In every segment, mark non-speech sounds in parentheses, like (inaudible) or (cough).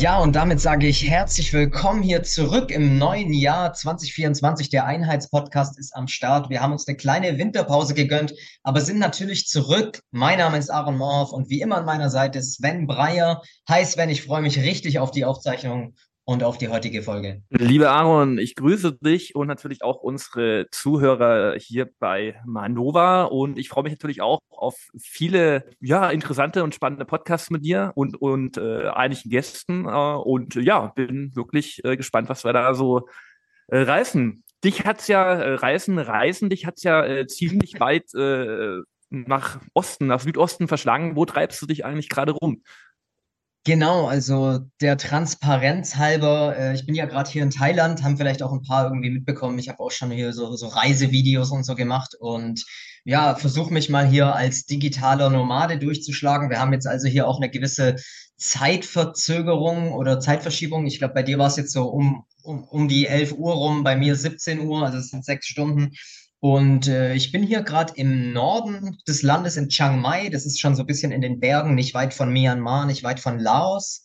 Ja, und damit sage ich herzlich willkommen hier zurück im neuen Jahr 2024. Der Einheitspodcast ist am Start. Wir haben uns eine kleine Winterpause gegönnt, aber sind natürlich zurück. Mein Name ist Aaron Morf und wie immer an meiner Seite Sven Breyer. Hi Sven, ich freue mich richtig auf die Aufzeichnung und auf die heutige Folge. Liebe Aaron, ich grüße dich und natürlich auch unsere Zuhörer hier bei Manova und ich freue mich natürlich auch auf viele ja interessante und spannende Podcasts mit dir und und äh, einigen Gästen äh, und ja bin wirklich äh, gespannt, was wir da so äh, reißen. Dich hat's ja äh, reißen, reisen, dich hat's ja äh, ziemlich weit äh, nach Osten, nach Südosten verschlagen. Wo treibst du dich eigentlich gerade rum? Genau, also der Transparenz halber, äh, ich bin ja gerade hier in Thailand, haben vielleicht auch ein paar irgendwie mitbekommen. Ich habe auch schon hier so, so Reisevideos und so gemacht und ja, versuche mich mal hier als digitaler Nomade durchzuschlagen. Wir haben jetzt also hier auch eine gewisse Zeitverzögerung oder Zeitverschiebung. Ich glaube, bei dir war es jetzt so um, um, um die 11 Uhr rum, bei mir 17 Uhr, also es sind sechs Stunden. Und äh, ich bin hier gerade im Norden des Landes in Chiang Mai. Das ist schon so ein bisschen in den Bergen, nicht weit von Myanmar, nicht weit von Laos.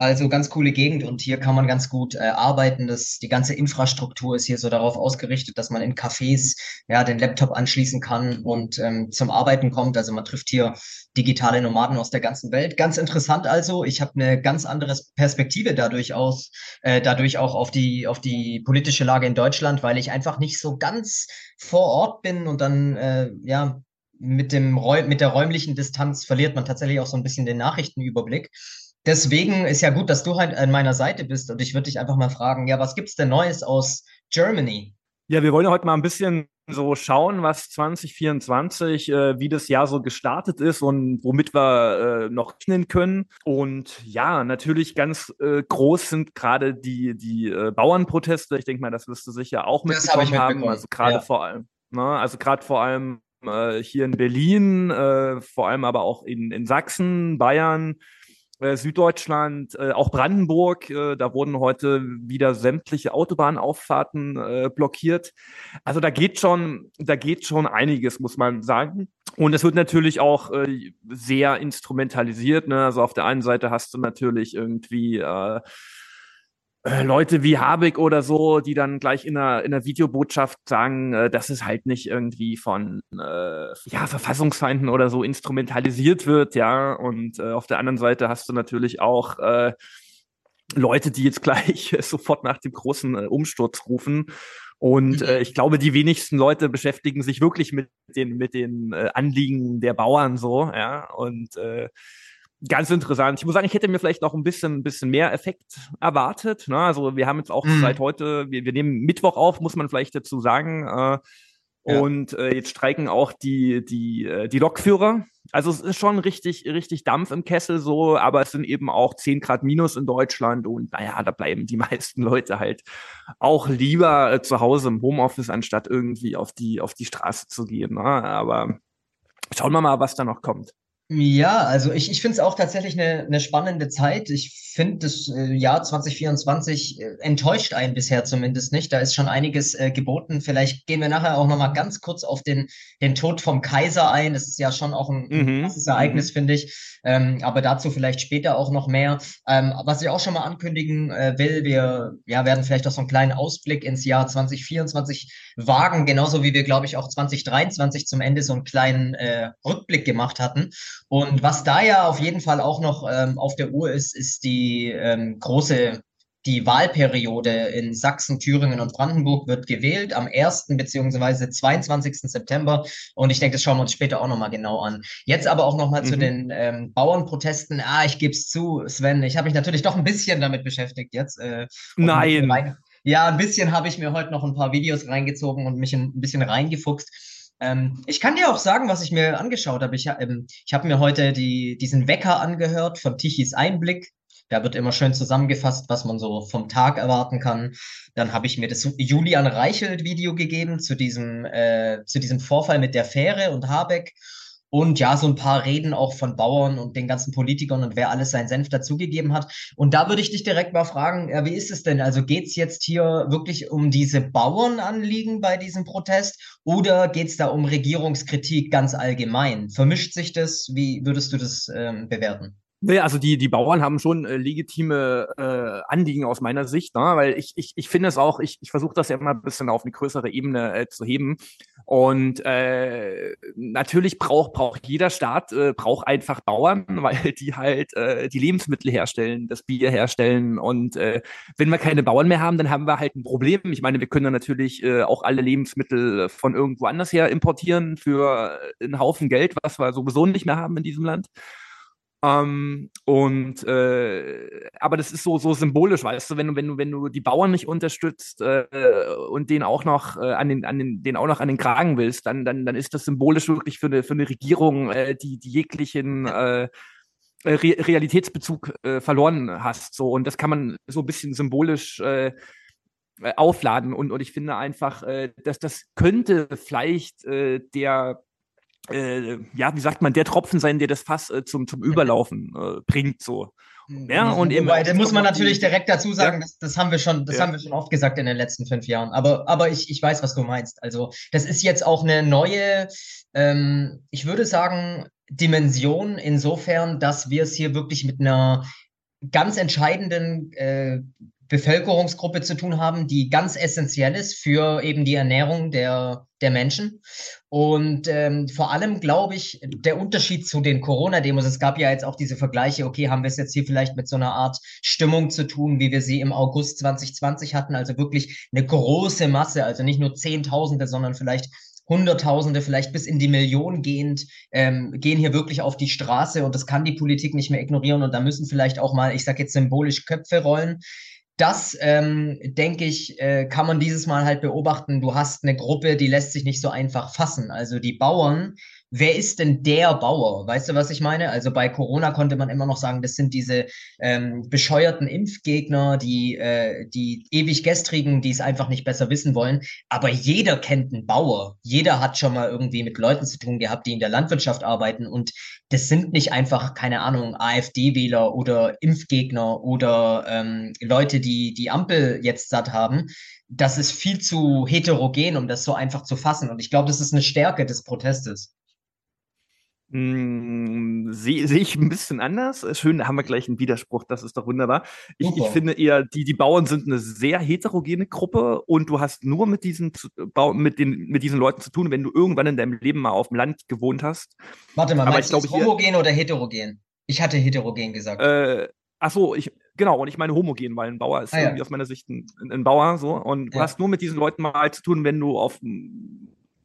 Also ganz coole Gegend und hier kann man ganz gut äh, arbeiten. Das, die ganze Infrastruktur ist hier so darauf ausgerichtet, dass man in Cafés ja den Laptop anschließen kann und ähm, zum Arbeiten kommt. Also man trifft hier digitale Nomaden aus der ganzen Welt. Ganz interessant also. Ich habe eine ganz andere Perspektive dadurch aus, äh, dadurch auch auf die auf die politische Lage in Deutschland, weil ich einfach nicht so ganz vor Ort bin und dann äh, ja mit dem mit der räumlichen Distanz verliert man tatsächlich auch so ein bisschen den Nachrichtenüberblick. Deswegen ist ja gut, dass du halt an meiner Seite bist und ich würde dich einfach mal fragen, ja, was gibt's denn Neues aus Germany? Ja, wir wollen ja heute mal ein bisschen so schauen, was 2024, äh, wie das Jahr so gestartet ist und womit wir äh, noch rechnen können. Und ja, natürlich ganz äh, groß sind gerade die, die äh, Bauernproteste. Ich denke mal, das wirst du sicher auch mitbekommen, hab haben. Also gerade ja. vor allem, ne? also gerade vor allem äh, hier in Berlin, äh, vor allem aber auch in, in Sachsen, Bayern, äh, Süddeutschland, äh, auch Brandenburg, äh, da wurden heute wieder sämtliche Autobahnauffahrten äh, blockiert. Also da geht schon, da geht schon einiges, muss man sagen. Und es wird natürlich auch äh, sehr instrumentalisiert. Ne? Also auf der einen Seite hast du natürlich irgendwie äh, Leute wie Habeck oder so, die dann gleich in einer, in einer Videobotschaft sagen, äh, dass es halt nicht irgendwie von äh, ja, Verfassungsfeinden oder so instrumentalisiert wird, ja. Und äh, auf der anderen Seite hast du natürlich auch äh, Leute, die jetzt (laughs) gleich sofort nach dem großen äh, Umsturz rufen. Und äh, ich glaube, die wenigsten Leute beschäftigen sich wirklich mit den, mit den äh, Anliegen der Bauern so, ja. Und äh, ganz interessant. Ich muss sagen, ich hätte mir vielleicht noch ein bisschen, ein bisschen mehr Effekt erwartet. Ne? Also wir haben jetzt auch mhm. seit heute, wir, wir nehmen Mittwoch auf, muss man vielleicht dazu sagen. Äh, ja. Und äh, jetzt streiken auch die, die, äh, die Lokführer. Also es ist schon richtig, richtig Dampf im Kessel so, aber es sind eben auch 10 Grad minus in Deutschland und naja, da bleiben die (laughs) meisten Leute halt auch lieber äh, zu Hause im Homeoffice, anstatt irgendwie auf die, auf die Straße zu gehen. Ne? Aber schauen wir mal, was da noch kommt. Ja, also ich, ich finde es auch tatsächlich eine, eine spannende Zeit. Ich finde, das äh, Jahr 2024 äh, enttäuscht einen bisher zumindest nicht. Da ist schon einiges äh, geboten. Vielleicht gehen wir nachher auch nochmal ganz kurz auf den, den Tod vom Kaiser ein. Das ist ja schon auch ein mhm. krasses Ereignis, mhm. finde ich. Ähm, aber dazu vielleicht später auch noch mehr. Ähm, was ich auch schon mal ankündigen äh, will, wir ja, werden vielleicht auch so einen kleinen Ausblick ins Jahr 2024 wagen, genauso wie wir, glaube ich, auch 2023 zum Ende so einen kleinen äh, Rückblick gemacht hatten. Und was da ja auf jeden Fall auch noch ähm, auf der Uhr ist, ist die ähm, große die Wahlperiode in Sachsen, Thüringen und Brandenburg wird gewählt am 1. bzw. 22. September. Und ich denke, das schauen wir uns später auch nochmal genau an. Jetzt aber auch nochmal mhm. zu den ähm, Bauernprotesten. Ah, ich gebe es zu, Sven, ich habe mich natürlich doch ein bisschen damit beschäftigt jetzt. Äh, Nein. Ja, ein bisschen habe ich mir heute noch ein paar Videos reingezogen und mich ein bisschen reingefuchst. Ähm, ich kann dir auch sagen, was ich mir angeschaut habe. Ich, ähm, ich habe mir heute die, diesen Wecker angehört von Tichys Einblick. Da wird immer schön zusammengefasst, was man so vom Tag erwarten kann. Dann habe ich mir das Julian Reichelt-Video gegeben zu diesem, äh, zu diesem Vorfall mit der Fähre und Habeck. Und ja, so ein paar Reden auch von Bauern und den ganzen Politikern und wer alles seinen Senf dazugegeben hat. Und da würde ich dich direkt mal fragen, ja, wie ist es denn? Also geht es jetzt hier wirklich um diese Bauernanliegen bei diesem Protest oder geht es da um Regierungskritik ganz allgemein? Vermischt sich das? Wie würdest du das ähm, bewerten? Naja, also die, die Bauern haben schon äh, legitime äh, Anliegen aus meiner Sicht, ne? weil ich, ich, ich finde es auch, ich, ich versuche das ja immer ein bisschen auf eine größere Ebene äh, zu heben. Und äh, natürlich braucht braucht jeder Staat äh, braucht einfach Bauern, (laughs) weil die halt äh, die Lebensmittel herstellen, das Bier herstellen. Und äh, wenn wir keine Bauern mehr haben, dann haben wir halt ein Problem. Ich meine, wir können dann natürlich äh, auch alle Lebensmittel von irgendwo anders her importieren für einen Haufen Geld, was wir sowieso nicht mehr haben in diesem Land. Ähm, und äh, aber das ist so so symbolisch, weißt du, wenn du wenn du wenn du die Bauern nicht unterstützt äh, und den auch noch äh, an den an den den auch noch an den Kragen willst, dann dann dann ist das symbolisch wirklich für eine für eine Regierung, äh, die die jeglichen äh, Re Realitätsbezug äh, verloren hast. So und das kann man so ein bisschen symbolisch äh, aufladen und und ich finde einfach, äh, dass das könnte vielleicht äh, der äh, ja, wie sagt man, der Tropfen sein, der das Fass äh, zum, zum Überlaufen äh, bringt, so. Ja, und eben. Wobei, da muss man natürlich direkt dazu sagen, ja. das, das, haben wir schon, das ja. haben wir schon oft gesagt in den letzten fünf Jahren. Aber, aber ich, ich weiß, was du meinst. Also, das ist jetzt auch eine neue, ähm, ich würde sagen, Dimension insofern, dass wir es hier wirklich mit einer ganz entscheidenden äh, Bevölkerungsgruppe zu tun haben, die ganz essentiell ist für eben die Ernährung der, der Menschen. Und ähm, vor allem glaube ich, der Unterschied zu den Corona-Demos, es gab ja jetzt auch diese Vergleiche, okay, haben wir es jetzt hier vielleicht mit so einer Art Stimmung zu tun, wie wir sie im August 2020 hatten, also wirklich eine große Masse, also nicht nur Zehntausende, sondern vielleicht Hunderttausende, vielleicht bis in die Millionen gehend, ähm, gehen hier wirklich auf die Straße. Und das kann die Politik nicht mehr ignorieren. Und da müssen vielleicht auch mal, ich sage jetzt symbolisch Köpfe rollen das, ähm, denke ich, äh, kann man dieses Mal halt beobachten. Du hast eine Gruppe, die lässt sich nicht so einfach fassen. Also die Bauern wer ist denn der Bauer? Weißt du, was ich meine? Also bei Corona konnte man immer noch sagen, das sind diese ähm, bescheuerten Impfgegner, die, äh, die ewig gestrigen, die es einfach nicht besser wissen wollen. Aber jeder kennt einen Bauer. Jeder hat schon mal irgendwie mit Leuten zu tun gehabt, die in der Landwirtschaft arbeiten. Und das sind nicht einfach, keine Ahnung, AfD-Wähler oder Impfgegner oder ähm, Leute, die die Ampel jetzt satt haben, das ist viel zu heterogen, um das so einfach zu fassen. Und ich glaube, das ist eine Stärke des Protestes. Hm, sehe seh ich ein bisschen anders. Schön, da haben wir gleich einen Widerspruch, das ist doch wunderbar. Ich, ich finde eher, die, die Bauern sind eine sehr heterogene Gruppe und du hast nur mit diesen, mit, den, mit diesen Leuten zu tun, wenn du irgendwann in deinem Leben mal auf dem Land gewohnt hast. Warte mal, Aber meinst ich, du homogen oder heterogen? Ich hatte heterogen gesagt. Äh, ach so, ich, genau, und ich meine homogen, weil ein Bauer ist ah, irgendwie ja. aus meiner Sicht ein, ein Bauer, so. Und ja. du hast nur mit diesen Leuten mal zu tun, wenn du auf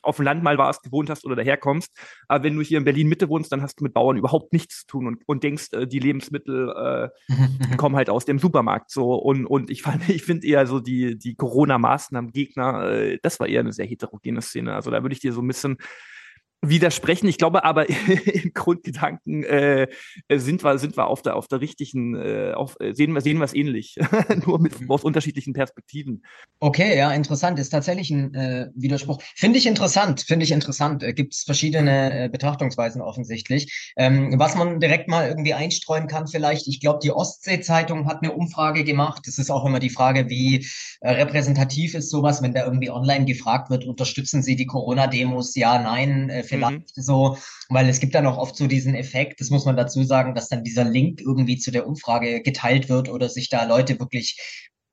auf dem Land mal warst, gewohnt hast oder daherkommst. Aber wenn du hier in Berlin Mitte wohnst, dann hast du mit Bauern überhaupt nichts zu tun und, und denkst, äh, die Lebensmittel äh, (laughs) kommen halt aus dem Supermarkt so. Und, und ich fand, (laughs) ich finde eher so die, die Corona-Maßnahmen Gegner, äh, das war eher eine sehr heterogene Szene. Also da würde ich dir so ein bisschen widersprechen. Ich glaube aber (laughs) im Grundgedanken äh, sind wir sind wir auf der auf der richtigen äh, auf, äh, sehen wir sehen wir es ähnlich, (laughs) nur mit mhm. aus unterschiedlichen Perspektiven. Okay, ja, interessant. Ist tatsächlich ein äh, Widerspruch. Finde ich interessant. Finde ich interessant. Äh, Gibt es verschiedene äh, Betrachtungsweisen offensichtlich. Ähm, was man direkt mal irgendwie einstreuen kann, vielleicht. Ich glaube, die Ostsee-Zeitung hat eine Umfrage gemacht. Das ist auch immer die Frage, wie äh, repräsentativ ist sowas, wenn da irgendwie online gefragt wird, unterstützen Sie die Corona-Demos? Ja, nein. Äh, vielleicht mhm. so, weil es gibt dann auch oft so diesen Effekt, das muss man dazu sagen, dass dann dieser Link irgendwie zu der Umfrage geteilt wird oder sich da Leute wirklich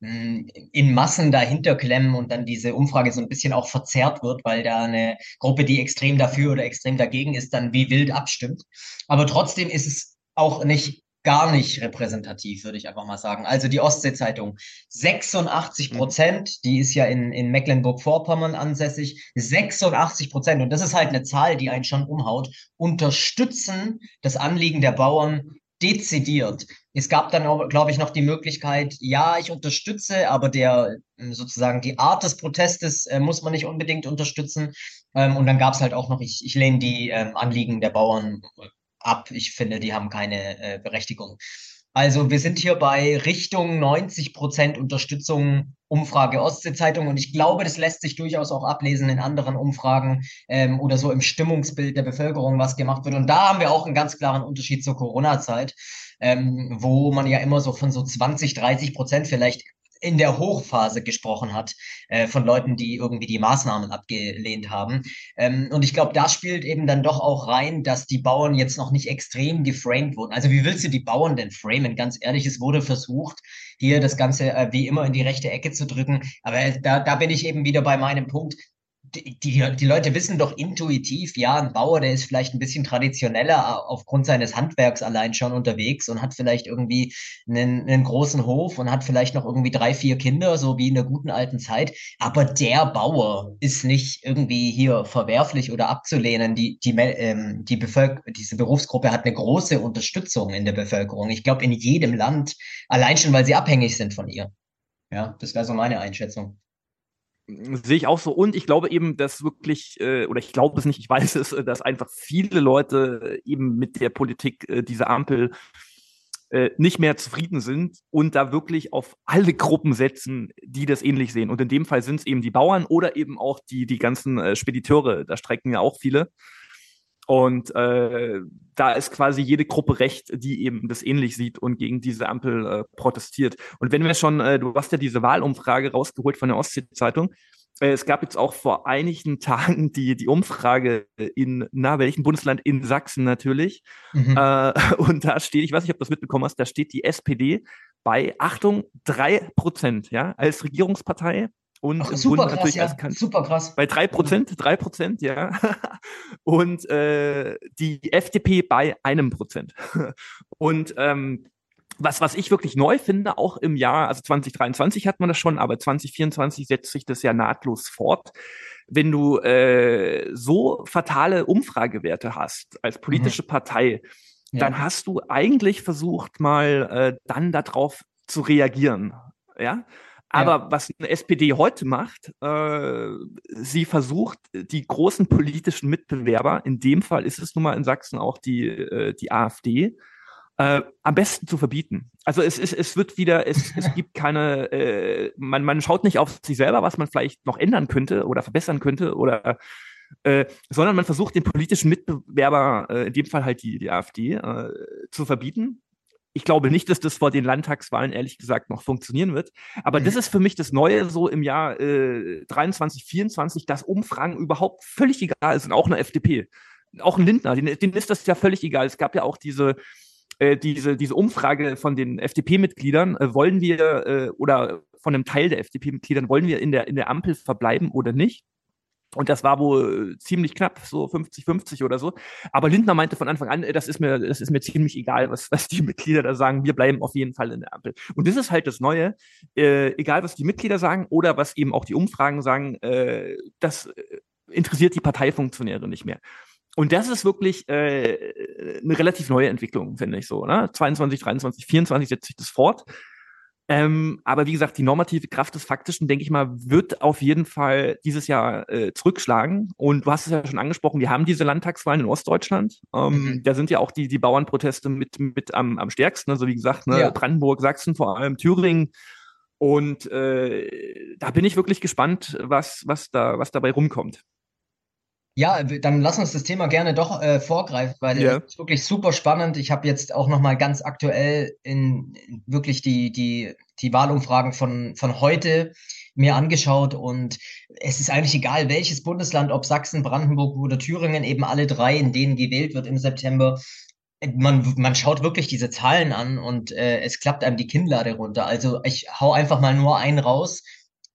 hm, in Massen dahinter klemmen und dann diese Umfrage so ein bisschen auch verzerrt wird, weil da eine Gruppe, die extrem dafür oder extrem dagegen ist, dann wie wild abstimmt. Aber trotzdem ist es auch nicht gar nicht repräsentativ, würde ich einfach mal sagen. Also die Ostsee-Zeitung, 86 mhm. Prozent, mhm. die ist ja in, in Mecklenburg-Vorpommern ansässig, 86 Prozent, und das ist halt eine Zahl, die einen schon umhaut, unterstützen das Anliegen der Bauern dezidiert. Es gab dann, glaube ich, noch die Möglichkeit, ja, ich unterstütze, aber der sozusagen die Art des Protestes äh, muss man nicht unbedingt unterstützen. Ähm, und dann gab es halt auch noch, ich, ich lehne die ähm, Anliegen der Bauern ab. Ich finde, die haben keine äh, Berechtigung. Also wir sind hier bei Richtung 90 Prozent Unterstützung Umfrage Ostsee-Zeitung und ich glaube, das lässt sich durchaus auch ablesen in anderen Umfragen ähm, oder so im Stimmungsbild der Bevölkerung, was gemacht wird. Und da haben wir auch einen ganz klaren Unterschied zur Corona-Zeit, ähm, wo man ja immer so von so 20, 30 Prozent vielleicht in der Hochphase gesprochen hat, äh, von Leuten, die irgendwie die Maßnahmen abgelehnt haben. Ähm, und ich glaube, da spielt eben dann doch auch rein, dass die Bauern jetzt noch nicht extrem geframed wurden. Also wie willst du die Bauern denn framen? Ganz ehrlich, es wurde versucht, hier das Ganze äh, wie immer in die rechte Ecke zu drücken. Aber da, da bin ich eben wieder bei meinem Punkt die, die, Leute wissen doch intuitiv, ja, ein Bauer, der ist vielleicht ein bisschen traditioneller aufgrund seines Handwerks allein schon unterwegs und hat vielleicht irgendwie einen, einen großen Hof und hat vielleicht noch irgendwie drei, vier Kinder, so wie in der guten alten Zeit. Aber der Bauer ist nicht irgendwie hier verwerflich oder abzulehnen. Die, die, ähm, die Bevölker diese Berufsgruppe hat eine große Unterstützung in der Bevölkerung. Ich glaube, in jedem Land, allein schon, weil sie abhängig sind von ihr. Ja, das wäre so meine Einschätzung. Sehe ich auch so. Und ich glaube eben, dass wirklich, äh, oder ich glaube es nicht, ich weiß es, dass einfach viele Leute eben mit der Politik äh, dieser Ampel äh, nicht mehr zufrieden sind und da wirklich auf alle Gruppen setzen, die das ähnlich sehen. Und in dem Fall sind es eben die Bauern oder eben auch die, die ganzen Spediteure. Da strecken ja auch viele. Und äh, da ist quasi jede Gruppe recht, die eben das ähnlich sieht und gegen diese Ampel äh, protestiert. Und wenn wir schon, äh, du hast ja diese Wahlumfrage rausgeholt von der Ostsee-Zeitung, äh, es gab jetzt auch vor einigen (laughs) Tagen die, die Umfrage in, na, welchem Bundesland? In Sachsen natürlich. Mhm. Äh, (laughs) und da steht, ich weiß nicht, ob du das mitbekommen hast, da steht die SPD bei, Achtung, drei Prozent, ja, als Regierungspartei und Ach, super krass, ja. super krass. Bei drei Prozent, drei Prozent, ja. (laughs) und äh, die FDP bei einem Prozent. (laughs) und ähm, was, was ich wirklich neu finde, auch im Jahr, also 2023 hat man das schon, aber 2024 setzt sich das ja nahtlos fort. Wenn du äh, so fatale Umfragewerte hast als politische mhm. Partei, ja. dann hast du eigentlich versucht, mal äh, dann darauf zu reagieren. Ja, aber ja. was eine SPD heute macht, äh, sie versucht, die großen politischen Mitbewerber, in dem Fall ist es nun mal in Sachsen auch die, äh, die AfD, äh, am besten zu verbieten. Also es, es, es wird wieder, es, es (laughs) gibt keine, äh, man, man schaut nicht auf sich selber, was man vielleicht noch ändern könnte oder verbessern könnte oder äh, sondern man versucht den politischen Mitbewerber, äh, in dem Fall halt die, die AfD, äh, zu verbieten ich glaube nicht, dass das vor den Landtagswahlen ehrlich gesagt noch funktionieren wird. Aber mhm. das ist für mich das Neue so im Jahr äh, 23, 24, dass Umfragen überhaupt völlig egal sind, auch eine FDP. Auch ein Lindner, denen, denen ist das ja völlig egal. Es gab ja auch diese, äh, diese, diese Umfrage von den FDP-Mitgliedern, äh, wollen wir äh, oder von einem Teil der FDP-Mitgliedern, wollen wir in der, in der Ampel verbleiben oder nicht? Und das war wohl ziemlich knapp, so 50-50 oder so. Aber Lindner meinte von Anfang an, das ist mir, das ist mir ziemlich egal, was, was die (laughs) Mitglieder da sagen. Wir bleiben auf jeden Fall in der Ampel. Und das ist halt das Neue. Äh, egal, was die Mitglieder sagen oder was eben auch die Umfragen sagen, äh, das äh, interessiert die Parteifunktionäre nicht mehr. Und das ist wirklich äh, eine relativ neue Entwicklung, finde ich so. Ne? 22, 23, 24 setzt sich das fort. Ähm, aber wie gesagt, die normative Kraft des Faktischen, denke ich mal, wird auf jeden Fall dieses Jahr äh, zurückschlagen. Und du hast es ja schon angesprochen, wir haben diese Landtagswahlen in Ostdeutschland. Ähm, mhm. Da sind ja auch die, die Bauernproteste mit, mit am, am stärksten. Also wie gesagt, ne, ja. Brandenburg, Sachsen, vor allem Thüringen. Und äh, da bin ich wirklich gespannt, was, was, da, was dabei rumkommt. Ja, dann lass uns das Thema gerne doch äh, vorgreifen, weil es ja. ist wirklich super spannend. Ich habe jetzt auch nochmal ganz aktuell in, in wirklich die, die, die Wahlumfragen von, von heute mir angeschaut und es ist eigentlich egal, welches Bundesland, ob Sachsen, Brandenburg oder Thüringen, eben alle drei, in denen gewählt wird im September. Man, man schaut wirklich diese Zahlen an und äh, es klappt einem die Kinnlade runter. Also ich hau einfach mal nur einen raus.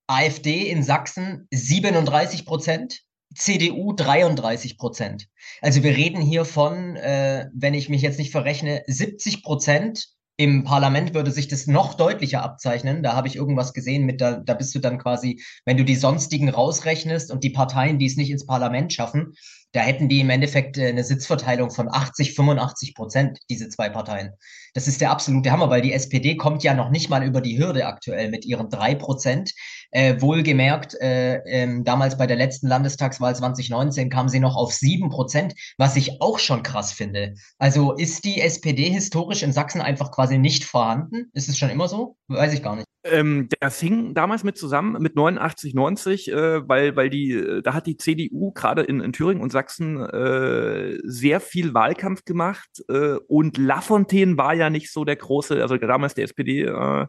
AfD in Sachsen 37 Prozent, CDU 33 Prozent. Also wir reden hier von, äh, wenn ich mich jetzt nicht verrechne, 70 Prozent. Im Parlament würde sich das noch deutlicher abzeichnen. Da habe ich irgendwas gesehen mit, da, da bist du dann quasi, wenn du die sonstigen rausrechnest und die Parteien, die es nicht ins Parlament schaffen, da hätten die im Endeffekt äh, eine Sitzverteilung von 80, 85 Prozent, diese zwei Parteien. Das ist der absolute Hammer, weil die SPD kommt ja noch nicht mal über die Hürde aktuell mit ihren drei Prozent. Äh, wohlgemerkt, äh, ähm, damals bei der letzten Landestagswahl 2019 kam sie noch auf sieben Prozent, was ich auch schon krass finde. Also ist die SPD historisch in Sachsen einfach quasi nicht vorhanden? Ist es schon immer so? Weiß ich gar nicht. Ähm, das hing damals mit zusammen mit 89, 90, äh, weil, weil die, äh, da hat die CDU gerade in, in Thüringen und Sachsen äh, sehr viel Wahlkampf gemacht äh, und Lafontaine war ja nicht so der große, also damals der SPD, äh,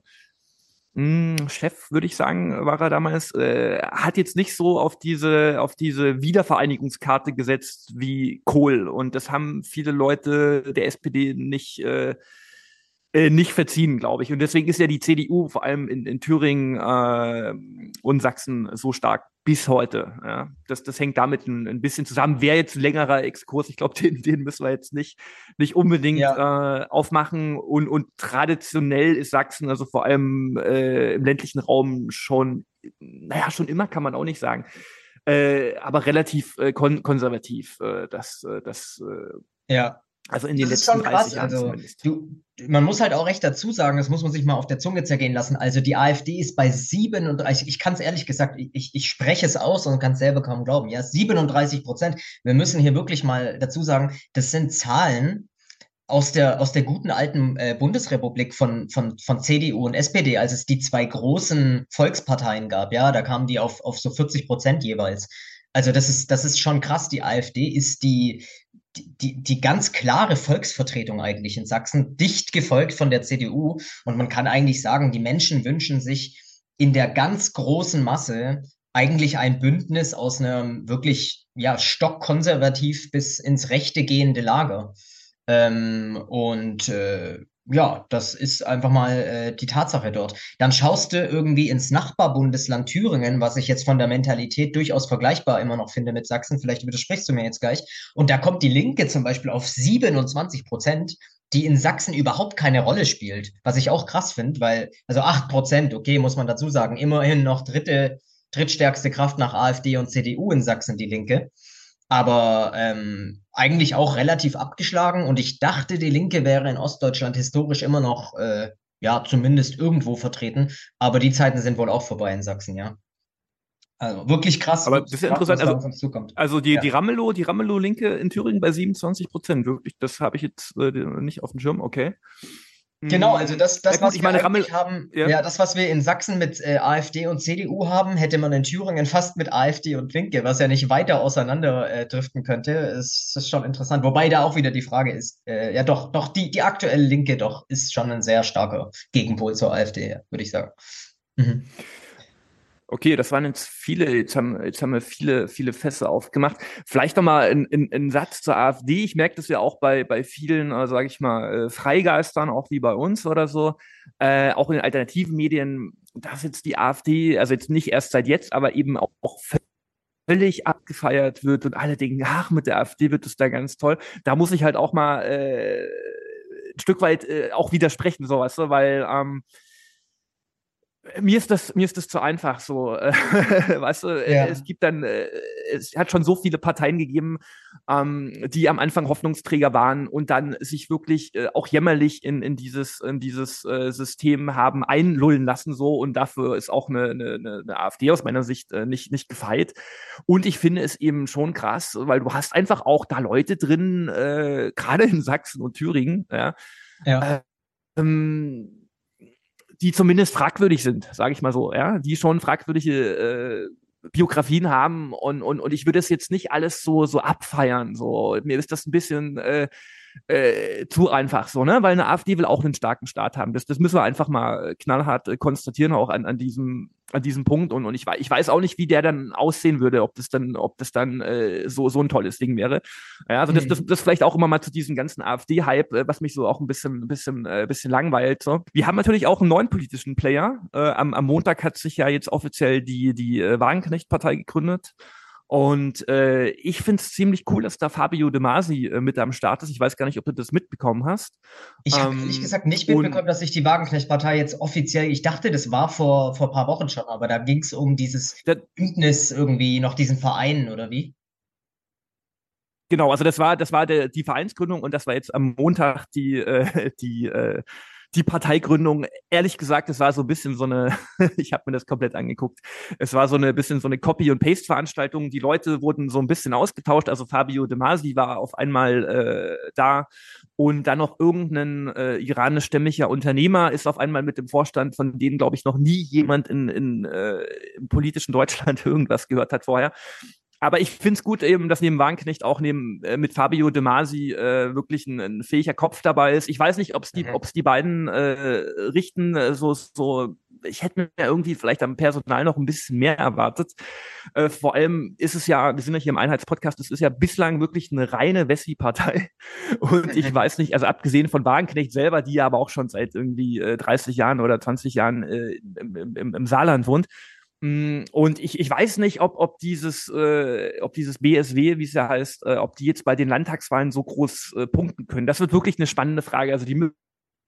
mh, hm, Chef, würde ich sagen, war er damals, äh, hat jetzt nicht so auf diese, auf diese Wiedervereinigungskarte gesetzt wie Kohl. Und das haben viele Leute der SPD nicht, äh, äh, nicht verziehen, glaube ich. Und deswegen ist ja die CDU vor allem in, in Thüringen äh, und Sachsen so stark bis heute. Ja. Das, das hängt damit ein, ein bisschen zusammen. Wäre jetzt ein längerer Exkurs, ich glaube, (laughs) den, den müssen wir jetzt nicht, nicht unbedingt ja. äh, aufmachen. Und, und traditionell ist Sachsen, also vor allem äh, im ländlichen Raum, schon, naja, schon immer kann man auch nicht sagen, äh, aber relativ äh, kon konservativ. Äh, das, äh, das äh, ja. Also in den das letzten ist schon krass. also, du, man muss halt auch recht dazu sagen, das muss man sich mal auf der Zunge zergehen lassen. Also die AfD ist bei 37, ich kann es ehrlich gesagt, ich, ich spreche es aus und kann es selber kaum glauben. Ja, 37 Prozent. Wir müssen hier wirklich mal dazu sagen, das sind Zahlen aus der, aus der guten alten äh, Bundesrepublik von, von, von CDU und SPD, als es die zwei großen Volksparteien gab. Ja, da kamen die auf, auf so 40 Prozent jeweils. Also das ist, das ist schon krass. Die AfD ist die, die, die ganz klare Volksvertretung eigentlich in Sachsen, dicht gefolgt von der CDU. Und man kann eigentlich sagen, die Menschen wünschen sich in der ganz großen Masse eigentlich ein Bündnis aus einem wirklich ja, stockkonservativ bis ins Rechte gehende Lager. Ähm, und äh, ja, das ist einfach mal äh, die Tatsache dort. Dann schaust du irgendwie ins Nachbarbundesland Thüringen, was ich jetzt von der Mentalität durchaus vergleichbar immer noch finde mit Sachsen. Vielleicht widersprichst du mir jetzt gleich. Und da kommt die Linke zum Beispiel auf 27 Prozent, die in Sachsen überhaupt keine Rolle spielt. Was ich auch krass finde, weil, also 8 Prozent, okay, muss man dazu sagen, immerhin noch dritte, drittstärkste Kraft nach AfD und CDU in Sachsen, die Linke aber ähm, eigentlich auch relativ abgeschlagen. Und ich dachte, die Linke wäre in Ostdeutschland historisch immer noch, äh, ja, zumindest irgendwo vertreten. Aber die Zeiten sind wohl auch vorbei in Sachsen, ja. Also wirklich krass. Aber das ist ja interessant. Also, also die, ja. die Ramelow, die Ramelow-Linke in Thüringen bei 27 Prozent. Wirklich, das habe ich jetzt äh, nicht auf dem Schirm. Okay. Genau, also das, das ja, gut, was ich meine, Rammel, haben, ja. ja. das, was wir in Sachsen mit äh, AfD und CDU haben, hätte man in Thüringen fast mit AfD und Linke, was ja nicht weiter auseinander äh, driften könnte. Es ist schon interessant. Wobei da auch wieder die Frage ist, äh, ja doch, doch, die, die aktuelle Linke doch ist schon ein sehr starker Gegenpol zur AfD, würde ich sagen. Mhm. Okay, das waren jetzt viele, jetzt haben, jetzt haben wir viele, viele Fässer aufgemacht. Vielleicht nochmal ein, ein, ein Satz zur AfD. Ich merke das ja auch bei, bei vielen, äh, sage ich mal, äh, Freigeistern, auch wie bei uns oder so, äh, auch in den alternativen Medien, dass jetzt die AfD, also jetzt nicht erst seit jetzt, aber eben auch, auch völlig abgefeiert wird und alle denken, ach, mit der AfD wird es da ganz toll. Da muss ich halt auch mal äh, ein Stück weit äh, auch widersprechen, so weißt du, weil ähm, mir ist das, mir ist das zu einfach so. Äh, (laughs) weißt du, ja. es gibt dann, äh, es hat schon so viele Parteien gegeben, ähm, die am Anfang Hoffnungsträger waren und dann sich wirklich äh, auch jämmerlich in, in dieses, in dieses äh, System haben einlullen lassen so und dafür ist auch eine, eine, eine AfD aus meiner Sicht äh, nicht, nicht gefeit. Und ich finde es eben schon krass, weil du hast einfach auch da Leute drin, äh, gerade in Sachsen und Thüringen, ja, ja. Ähm, die zumindest fragwürdig sind, sage ich mal so, ja, die schon fragwürdige äh, Biografien haben und, und, und ich würde es jetzt nicht alles so, so abfeiern. So, mir ist das ein bisschen äh, äh, zu einfach so, ne? Weil eine AfD will auch einen starken Staat haben. Das, das müssen wir einfach mal knallhart äh, konstatieren, auch an, an diesem an diesem Punkt. Und, und ich, ich weiß auch nicht, wie der dann aussehen würde, ob das dann, ob das dann äh, so, so ein tolles Ding wäre. Ja, also das, das, das vielleicht auch immer mal zu diesem ganzen AfD-Hype, äh, was mich so auch ein bisschen, ein bisschen, äh, bisschen langweilt. So. Wir haben natürlich auch einen neuen politischen Player. Äh, am, am Montag hat sich ja jetzt offiziell die, die äh, Wagenknecht-Partei gegründet. Und äh, ich finde es ziemlich cool, dass da Fabio De Masi äh, mit am Start ist. Ich weiß gar nicht, ob du das mitbekommen hast. Ich habe ähm, ehrlich gesagt nicht mitbekommen, dass sich die Wagenknecht-Partei jetzt offiziell, ich dachte, das war vor, vor ein paar Wochen schon, aber da ging es um dieses Bündnis irgendwie, noch diesen Verein oder wie? Genau, also das war, das war der, die Vereinsgründung und das war jetzt am Montag die, äh, (laughs) die äh, die Parteigründung, ehrlich gesagt, es war so ein bisschen so eine, (laughs) ich habe mir das komplett angeguckt, es war so eine bisschen so eine Copy- und Paste-Veranstaltung. Die Leute wurden so ein bisschen ausgetauscht. Also Fabio De Masi war auf einmal äh, da und dann noch irgendein äh, iranischstämmiger Unternehmer ist auf einmal mit dem Vorstand, von denen, glaube ich, noch nie jemand in, in, äh, im politischen Deutschland (laughs) irgendwas gehört hat vorher aber ich finde es gut eben, dass neben Wagenknecht auch neben äh, mit Fabio De Masi äh, wirklich ein, ein fähiger Kopf dabei ist. Ich weiß nicht, ob es die, mhm. ob's die beiden äh, richten, äh, so, so ich hätte mir irgendwie vielleicht am Personal noch ein bisschen mehr erwartet. Äh, vor allem ist es ja, wir sind ja hier im Einheitspodcast, es ist ja bislang wirklich eine reine Wessi-Partei. (laughs) Und ich weiß nicht, also abgesehen von Wagenknecht selber, die ja aber auch schon seit irgendwie äh, 30 Jahren oder 20 Jahren äh, im, im, im Saarland wohnt, und ich, ich weiß nicht, ob, ob, dieses, äh, ob dieses BSW, wie es ja heißt, äh, ob die jetzt bei den Landtagswahlen so groß äh, punkten können. Das wird wirklich eine spannende Frage. Also die müssen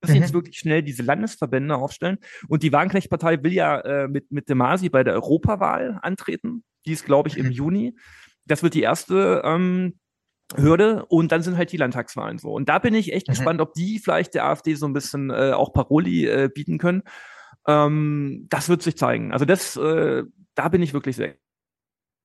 mhm. jetzt wirklich schnell diese Landesverbände aufstellen. Und die Wagenknecht-Partei will ja äh, mit, mit Demasi bei der Europawahl antreten. Die ist, glaube ich, im mhm. Juni. Das wird die erste ähm, Hürde und dann sind halt die Landtagswahlen so. Und da bin ich echt mhm. gespannt, ob die vielleicht der AfD so ein bisschen äh, auch Paroli äh, bieten können. Ähm, das wird sich zeigen. Also das, äh, da bin ich wirklich sehr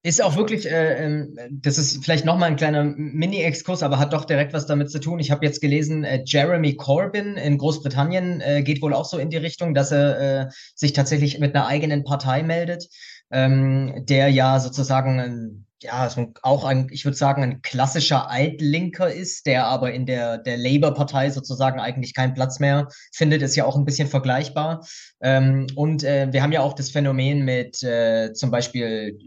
ist auch wirklich, äh, ähm, das ist vielleicht nochmal ein kleiner Mini-Exkurs, aber hat doch direkt was damit zu tun. Ich habe jetzt gelesen, äh, Jeremy Corbyn in Großbritannien äh, geht wohl auch so in die Richtung, dass er äh, sich tatsächlich mit einer eigenen Partei meldet, ähm, der ja sozusagen ja, so auch ein, ich würde sagen, ein klassischer Altlinker ist, der aber in der, der Labour-Partei sozusagen eigentlich keinen Platz mehr findet, ist ja auch ein bisschen vergleichbar. Ähm, und äh, wir haben ja auch das Phänomen mit äh, zum Beispiel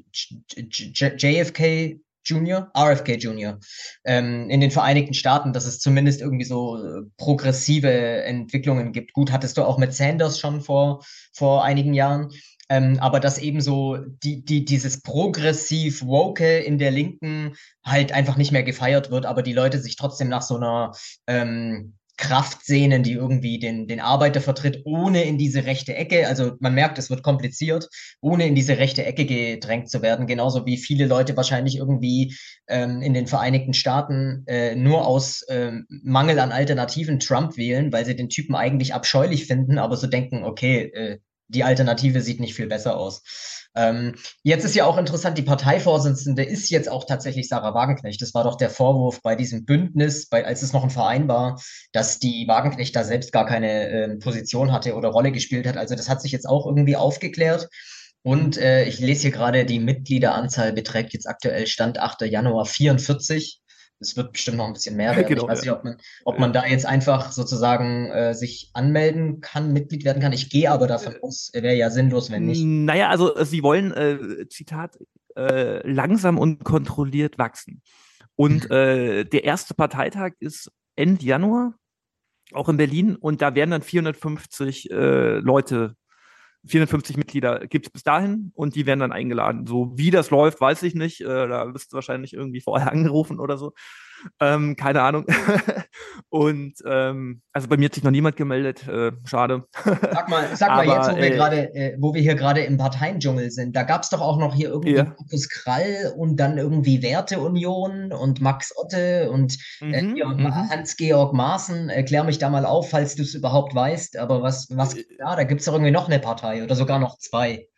JFK Junior, RFK Junior, ähm, in den Vereinigten Staaten, dass es zumindest irgendwie so äh, progressive Entwicklungen gibt. Gut, hattest du auch mit Sanders schon vor, vor einigen Jahren. Ähm, aber dass eben so die, die, dieses progressiv Woke in der Linken halt einfach nicht mehr gefeiert wird, aber die Leute sich trotzdem nach so einer ähm, Kraft sehnen, die irgendwie den, den Arbeiter vertritt, ohne in diese rechte Ecke, also man merkt, es wird kompliziert, ohne in diese rechte Ecke gedrängt zu werden, genauso wie viele Leute wahrscheinlich irgendwie ähm, in den Vereinigten Staaten äh, nur aus ähm, Mangel an Alternativen Trump wählen, weil sie den Typen eigentlich abscheulich finden, aber so denken, okay, äh, die Alternative sieht nicht viel besser aus. Ähm, jetzt ist ja auch interessant, die Parteivorsitzende ist jetzt auch tatsächlich Sarah Wagenknecht. Das war doch der Vorwurf bei diesem Bündnis, bei, als es noch ein Verein war, dass die Wagenknecht da selbst gar keine äh, Position hatte oder Rolle gespielt hat. Also das hat sich jetzt auch irgendwie aufgeklärt. Und äh, ich lese hier gerade, die Mitgliederanzahl beträgt jetzt aktuell Stand 8. Januar 44 es wird bestimmt noch ein bisschen mehr werden. Genau, ich weiß ja. nicht, ob man, ob man da jetzt einfach sozusagen äh, sich anmelden kann, Mitglied werden kann. Ich gehe aber davon äh, aus, wäre ja sinnlos, wenn nicht. Naja, also äh, sie wollen, äh, Zitat, äh, langsam und kontrolliert wachsen. Und mhm. äh, der erste Parteitag ist Ende Januar, auch in Berlin, und da werden dann 450 äh, Leute 450 Mitglieder gibt es bis dahin und die werden dann eingeladen. So wie das läuft, weiß ich nicht. Äh, da wirst du wahrscheinlich irgendwie vorher (laughs) angerufen oder so. Ähm, keine Ahnung. (laughs) und ähm, also bei mir hat sich noch niemand gemeldet. Äh, schade. Sag mal, sag mal (laughs) jetzt, wo wir, äh, grade, äh, wo wir hier gerade im Parteiendschungel sind, da gab es doch auch noch hier irgendwie ja. Markus Krall und dann irgendwie Werteunion und Max Otte und äh, mhm, mhm. Hans-Georg Maaßen. Erklär mich da mal auf, falls du es überhaupt weißt. Aber was, was, äh, ja, da gibt es doch irgendwie noch eine Partei oder sogar noch zwei.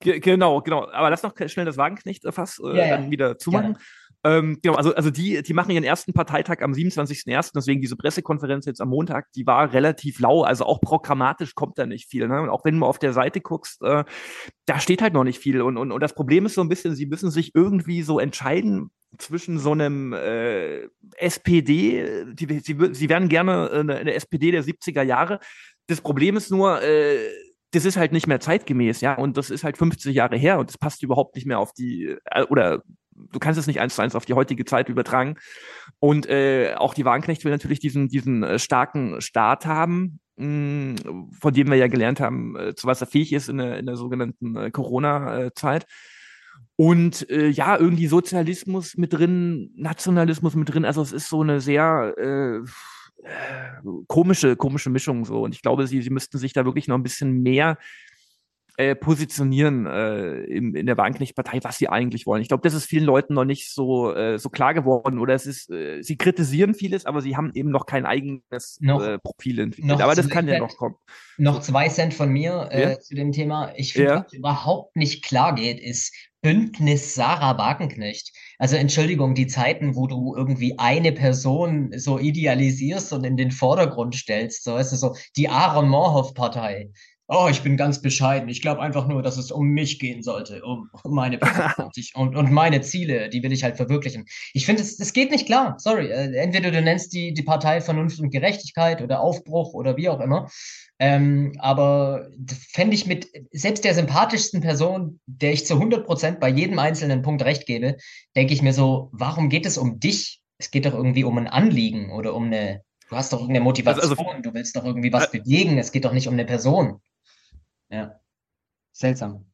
Genau, genau. Aber lass noch schnell das Wagenknecht-Fass äh, ja, dann wieder zumachen. Ja. Ähm, genau, also, also die, die machen ihren ersten Parteitag am 27.01., deswegen diese Pressekonferenz jetzt am Montag, die war relativ lau, also auch programmatisch kommt da nicht viel. Ne? Und auch wenn du auf der Seite guckst, äh, da steht halt noch nicht viel. Und, und, und das Problem ist so ein bisschen, sie müssen sich irgendwie so entscheiden, zwischen so einem äh, SPD, die, sie, sie wären gerne eine, eine SPD der 70er Jahre. Das Problem ist nur, äh, das ist halt nicht mehr zeitgemäß, ja, und das ist halt 50 Jahre her und das passt überhaupt nicht mehr auf die, äh, oder du kannst es nicht eins zu eins auf die heutige Zeit übertragen. Und äh, auch die Wagenknecht will natürlich diesen, diesen äh, starken Staat haben, mh, mm, von dem wir ja gelernt haben, äh, zu was er fähig ist in der, in der sogenannten äh, Corona-Zeit. Und äh, ja, irgendwie Sozialismus mit drin, Nationalismus mit drin. Also es ist so eine sehr äh, komische, komische Mischung so. Und ich glaube, sie, sie müssten sich da wirklich noch ein bisschen mehr äh, positionieren äh, in, in der Wagenknecht-Partei, was sie eigentlich wollen. Ich glaube, das ist vielen Leuten noch nicht so, äh, so klar geworden. Oder es ist, äh, sie kritisieren vieles, aber sie haben eben noch kein eigenes noch, äh, Profil entwickelt. Aber das kann ja noch kommen. Noch zwei Cent von mir äh, ja? zu dem Thema. Ich finde, ja? was überhaupt nicht klar geht, ist Bündnis Sarah Wagenknecht. Also Entschuldigung, die Zeiten, wo du irgendwie eine Person so idealisierst und in den Vordergrund stellst, so ist es so, die Aaron Morhoff Partei. Oh, ich bin ganz bescheiden. Ich glaube einfach nur, dass es um mich gehen sollte, um, um meine (laughs) Person und, und meine Ziele, die will ich halt verwirklichen. Ich finde, es, es geht nicht klar. Sorry. Äh, entweder du nennst die, die Partei Vernunft und Gerechtigkeit oder Aufbruch oder wie auch immer. Ähm, aber fände ich mit selbst der sympathischsten Person, der ich zu 100 Prozent bei jedem einzelnen Punkt recht gebe, denke ich mir so, warum geht es um dich? Es geht doch irgendwie um ein Anliegen oder um eine, du hast doch irgendeine Motivation, also, also, du willst doch irgendwie was bewegen. Es geht doch nicht um eine Person. Ja. Seltsam.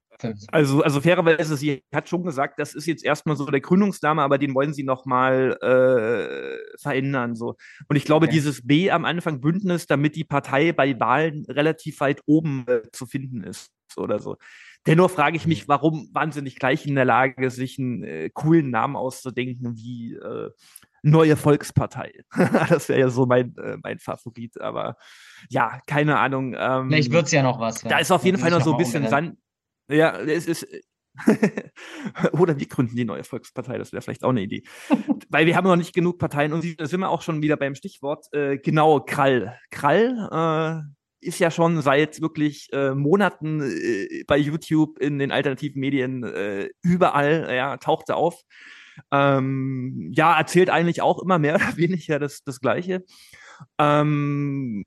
Also, also fairerweise, sie hat schon gesagt, das ist jetzt erstmal so der Gründungsname, aber den wollen sie nochmal äh, verändern. So. Und ich glaube, okay. dieses B am Anfang Bündnis, damit die Partei bei Wahlen relativ weit oben äh, zu finden ist oder so. Dennoch frage ich mich, warum waren sie nicht gleich in der Lage, sich einen äh, coolen Namen auszudenken wie äh, Neue Volkspartei. (laughs) das wäre ja so mein, äh, mein Favorit, aber ja, keine Ahnung. Ähm, Vielleicht wird es ja noch was. Da ist auf jeden Fall noch so ein bisschen Sand. Ja, es ist. (laughs) Oder wir gründen die neue Volkspartei, das wäre vielleicht auch eine Idee. (laughs) Weil wir haben noch nicht genug Parteien und da sind wir auch schon wieder beim Stichwort. Äh, genau, Krall. Krall äh, ist ja schon seit wirklich äh, Monaten äh, bei YouTube in den alternativen Medien äh, überall, ja, tauchte auf. Ähm, ja, erzählt eigentlich auch immer mehr (laughs) oder weniger das, das Gleiche. Ähm,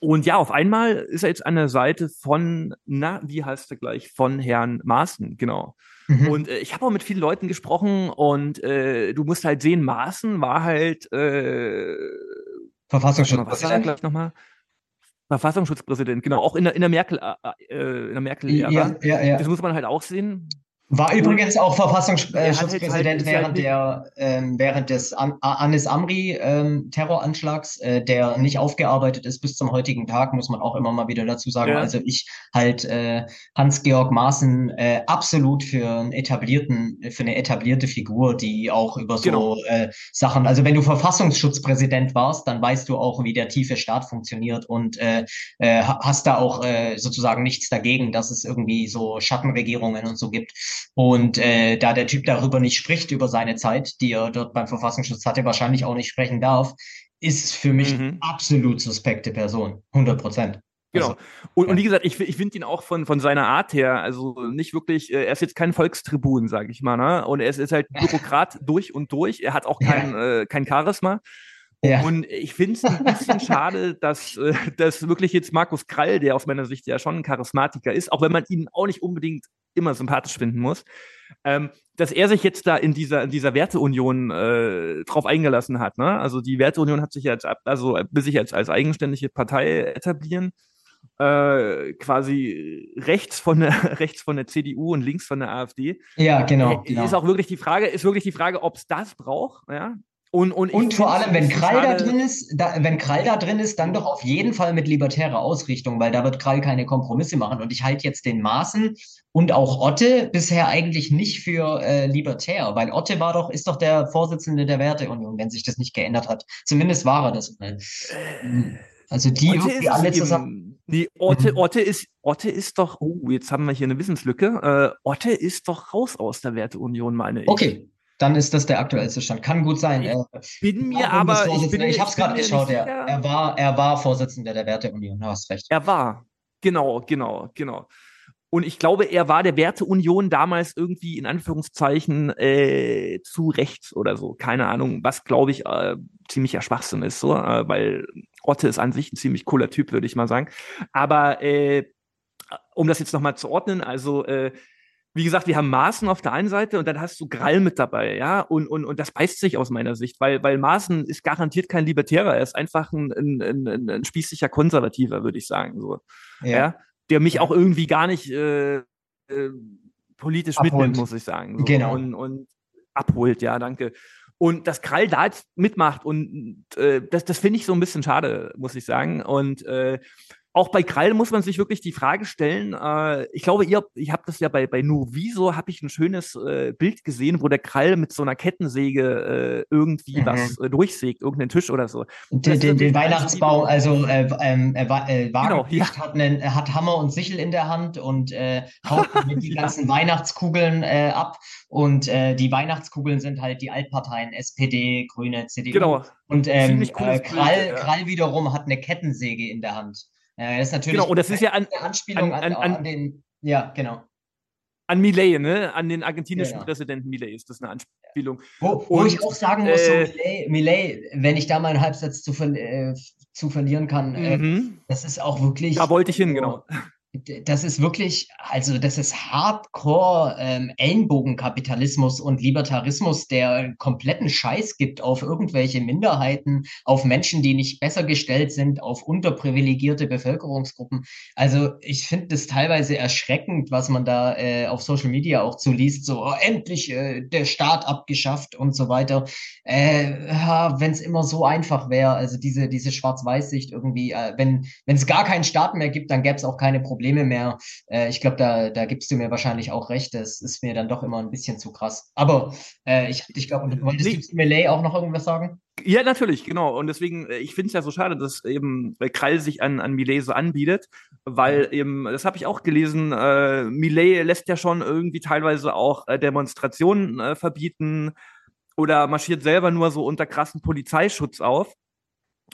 und ja, auf einmal ist er jetzt an der Seite von, na, wie heißt er gleich, von Herrn Maaßen, genau. Mhm. Und äh, ich habe auch mit vielen Leuten gesprochen und äh, du musst halt sehen, Maaßen war halt äh, Verfassungsschutzpräsident. gleich nochmal? Verfassungsschutzpräsident, genau, auch in der, in der Merkel, äh, äh in der Merkel-Ära. Ja, ja, ja. Das muss man halt auch sehen. War übrigens auch Verfassungsschutzpräsident halt, während der ähm, während des An Anis Amri ähm, Terroranschlags, äh, der nicht aufgearbeitet ist bis zum heutigen Tag, muss man auch immer mal wieder dazu sagen. Ja. Also ich halt äh, Hans-Georg Maaßen äh, absolut für einen etablierten, für eine etablierte Figur, die auch über so genau. äh, Sachen, also wenn du Verfassungsschutzpräsident warst, dann weißt du auch, wie der tiefe Staat funktioniert und äh, äh, hast da auch äh, sozusagen nichts dagegen, dass es irgendwie so Schattenregierungen und so gibt. Und äh, da der Typ darüber nicht spricht, über seine Zeit, die er dort beim Verfassungsschutz hatte, wahrscheinlich auch nicht sprechen darf, ist für mich mhm. absolut suspekte Person. 100 Prozent. Genau. Also, und, und, wie gesagt, ich, ich finde ihn auch von, von seiner Art her, also nicht wirklich, äh, er ist jetzt kein Volkstribun, sage ich mal, ne? Und er ist, ist halt (laughs) Bürokrat durch und durch. Er hat auch kein, ja. äh, kein Charisma. Ja. Und ich finde es ein bisschen schade, dass, äh, dass wirklich jetzt Markus Krall, der aus meiner Sicht ja schon ein Charismatiker ist, auch wenn man ihn auch nicht unbedingt immer sympathisch finden muss, ähm, dass er sich jetzt da in dieser, in dieser Werteunion äh, drauf eingelassen hat. Ne? Also die Werteunion hat sich jetzt, also bis sich jetzt als eigenständige Partei etablieren, äh, quasi rechts von der (laughs) rechts von der CDU und links von der AfD. Ja, genau. Äh, genau. Ist auch wirklich die Frage, ist wirklich die Frage, ob es das braucht, ja? Und, und, und vor allem, wenn Krall da drin ist, da, wenn Krall da drin ist, dann doch auf jeden Fall mit libertärer Ausrichtung, weil da wird Krall keine Kompromisse machen. Und ich halte jetzt den Maßen und auch Otte bisher eigentlich nicht für äh, libertär, weil Otte war doch, ist doch der Vorsitzende der Werteunion, wenn sich das nicht geändert hat. Zumindest war er das. Äh, also die Otte irgendwie alle zusammen. Die Otte, mhm. Otte ist, Otte ist doch, oh, jetzt haben wir hier eine Wissenslücke. Äh, Otte ist doch raus aus der Werteunion, meine ich. Okay, dann ist das der aktuellste Stand. Kann gut sein. Ich bin mir aber, ich, bin, ich habe es gerade geschaut. Er, er, war, er war Vorsitzender der Werteunion. Du hast recht. Er war. Genau, genau, genau. Und ich glaube, er war der Werteunion damals irgendwie in Anführungszeichen äh, zu rechts oder so. Keine Ahnung, was glaube ich äh, ziemlicher Schwachsinn ist, so, äh, weil Otte ist an sich ein ziemlich cooler Typ, würde ich mal sagen. Aber äh, um das jetzt nochmal zu ordnen, also äh, wie gesagt, wir haben Maßen auf der einen Seite und dann hast du Grall mit dabei, ja, und, und, und das beißt sich aus meiner Sicht, weil, weil Maßen ist garantiert kein Libertärer, er ist einfach ein, ein, ein, ein spießiger Konservativer, würde ich sagen, so, ja. ja. der mich auch irgendwie gar nicht äh, äh, politisch abholt. mitnimmt, muss ich sagen. So. Genau. Und, und abholt, ja, danke. Und dass Krall da jetzt mitmacht und äh, das, das finde ich so ein bisschen schade, muss ich sagen. Und äh, auch bei Krall muss man sich wirklich die Frage stellen. Äh, ich glaube, ihr, ich habe das ja bei bei Nuviso habe ich ein schönes äh, Bild gesehen, wo der Krall mit so einer Kettensäge äh, irgendwie mhm. was äh, durchsägt, irgendeinen Tisch oder so. Den, den, den Weihnachtsbaum, also äh, ähm, äh, genau, ja. hat, einen, hat Hammer und Sichel in der Hand und äh, (laughs) haut die ganzen Weihnachtskugeln äh, ab. Und die Weihnachtskugeln sind halt die Altparteien SPD, Grüne, CDU. Genau. Und ähm, äh, Krall, Krall wiederum hat eine Kettensäge in der Hand. Äh, das ist natürlich genau, und das ist ja an, Anspielung an, an, an, an den, ja, genau an Millet, ne? An den argentinischen ja. Präsidenten Millet ist das eine Anspielung. Wo, wo und, ich auch sagen muss, äh, so Millet, Millet, wenn ich da mal einen Halbsatz zu, äh, zu verlieren kann, äh, mhm. das ist auch wirklich. Da wollte ich hin, genau das ist wirklich, also das ist Hardcore ähm, Ellenbogenkapitalismus und Libertarismus, der kompletten Scheiß gibt auf irgendwelche Minderheiten, auf Menschen, die nicht besser gestellt sind, auf unterprivilegierte Bevölkerungsgruppen. Also ich finde das teilweise erschreckend, was man da äh, auf Social Media auch zuliest, so oh, endlich äh, der Staat abgeschafft und so weiter. Äh, ja, wenn es immer so einfach wäre, also diese, diese Schwarz-Weiß-Sicht irgendwie, äh, wenn es gar keinen Staat mehr gibt, dann gäbe es auch keine Probleme. Probleme mehr. Äh, ich glaube, da, da gibst du mir wahrscheinlich auch recht. Das ist mir dann doch immer ein bisschen zu krass. Aber äh, ich, ich glaube, wolltest nee. du Melee auch noch irgendwas sagen? Ja, natürlich, genau. Und deswegen, äh, ich finde es ja so schade, dass eben Krall sich an, an Millet so anbietet, weil eben, das habe ich auch gelesen, äh, Millet lässt ja schon irgendwie teilweise auch äh, Demonstrationen äh, verbieten oder marschiert selber nur so unter krassen Polizeischutz auf.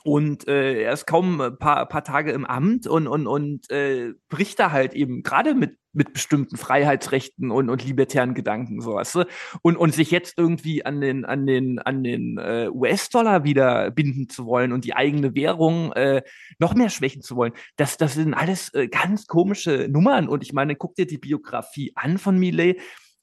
Und äh, er ist kaum ein paar, paar Tage im Amt und, und, und äh, bricht da halt eben gerade mit, mit bestimmten Freiheitsrechten und, und libertären Gedanken, so weißt du? Und, und sich jetzt irgendwie an den, an den, an den äh, US-Dollar wieder binden zu wollen und die eigene Währung äh, noch mehr schwächen zu wollen, das, das sind alles äh, ganz komische Nummern. Und ich meine, guck dir die Biografie an von Millet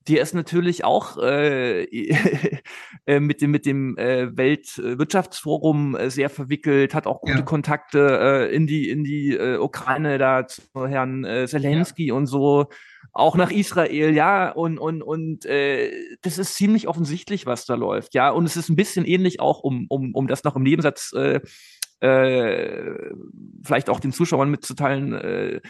die ist natürlich auch äh, (laughs) äh, mit dem, mit dem äh, Weltwirtschaftsforum äh, sehr verwickelt, hat auch gute ja. Kontakte äh, in die, in die äh, Ukraine da zu Herrn äh, Zelensky ja. und so, auch nach Israel, ja, und, und, und äh, das ist ziemlich offensichtlich, was da läuft, ja. Und es ist ein bisschen ähnlich auch, um, um, um das noch im Nebensatz äh, äh, vielleicht auch den Zuschauern mitzuteilen, äh,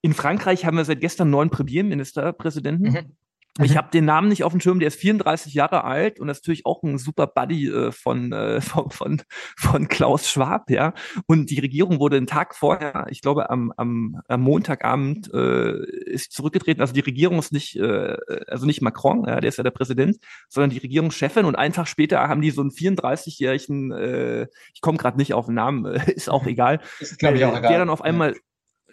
in Frankreich haben wir seit gestern neuen Premierministerpräsidenten. Mhm. Ich mhm. habe den Namen nicht auf dem Schirm, der ist 34 Jahre alt und ist natürlich auch ein super Buddy äh, von, äh, (laughs) von, von, von Klaus Schwab, ja. Und die Regierung wurde einen Tag vorher, ich glaube am, am, am Montagabend, äh, ist zurückgetreten. Also die Regierung ist nicht, äh, also nicht Macron, ja, der ist ja der Präsident, sondern die Regierungschefin. Und einen Tag später haben die so einen 34-jährigen, äh, ich komme gerade nicht auf den Namen, äh, (laughs) ist auch egal, ist, ich, auch egal. der dann auf einmal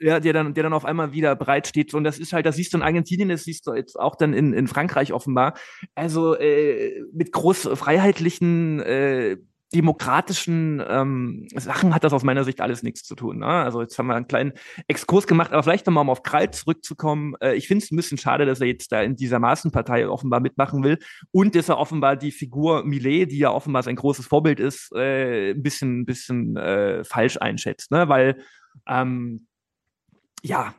ja der dann, der dann auf einmal wieder bereit steht. Und das ist halt, das siehst du in Argentinien, das siehst du jetzt auch dann in, in Frankreich offenbar. Also äh, mit groß freiheitlichen, äh, demokratischen ähm, Sachen hat das aus meiner Sicht alles nichts zu tun. Ne? Also jetzt haben wir einen kleinen Exkurs gemacht, aber vielleicht nochmal um auf Krall zurückzukommen. Äh, ich finde es ein bisschen schade, dass er jetzt da in dieser Maßenpartei offenbar mitmachen will und dass er offenbar die Figur Millet, die ja offenbar sein großes Vorbild ist, äh, ein bisschen, ein bisschen äh, falsch einschätzt. Ne? Weil ähm, ja,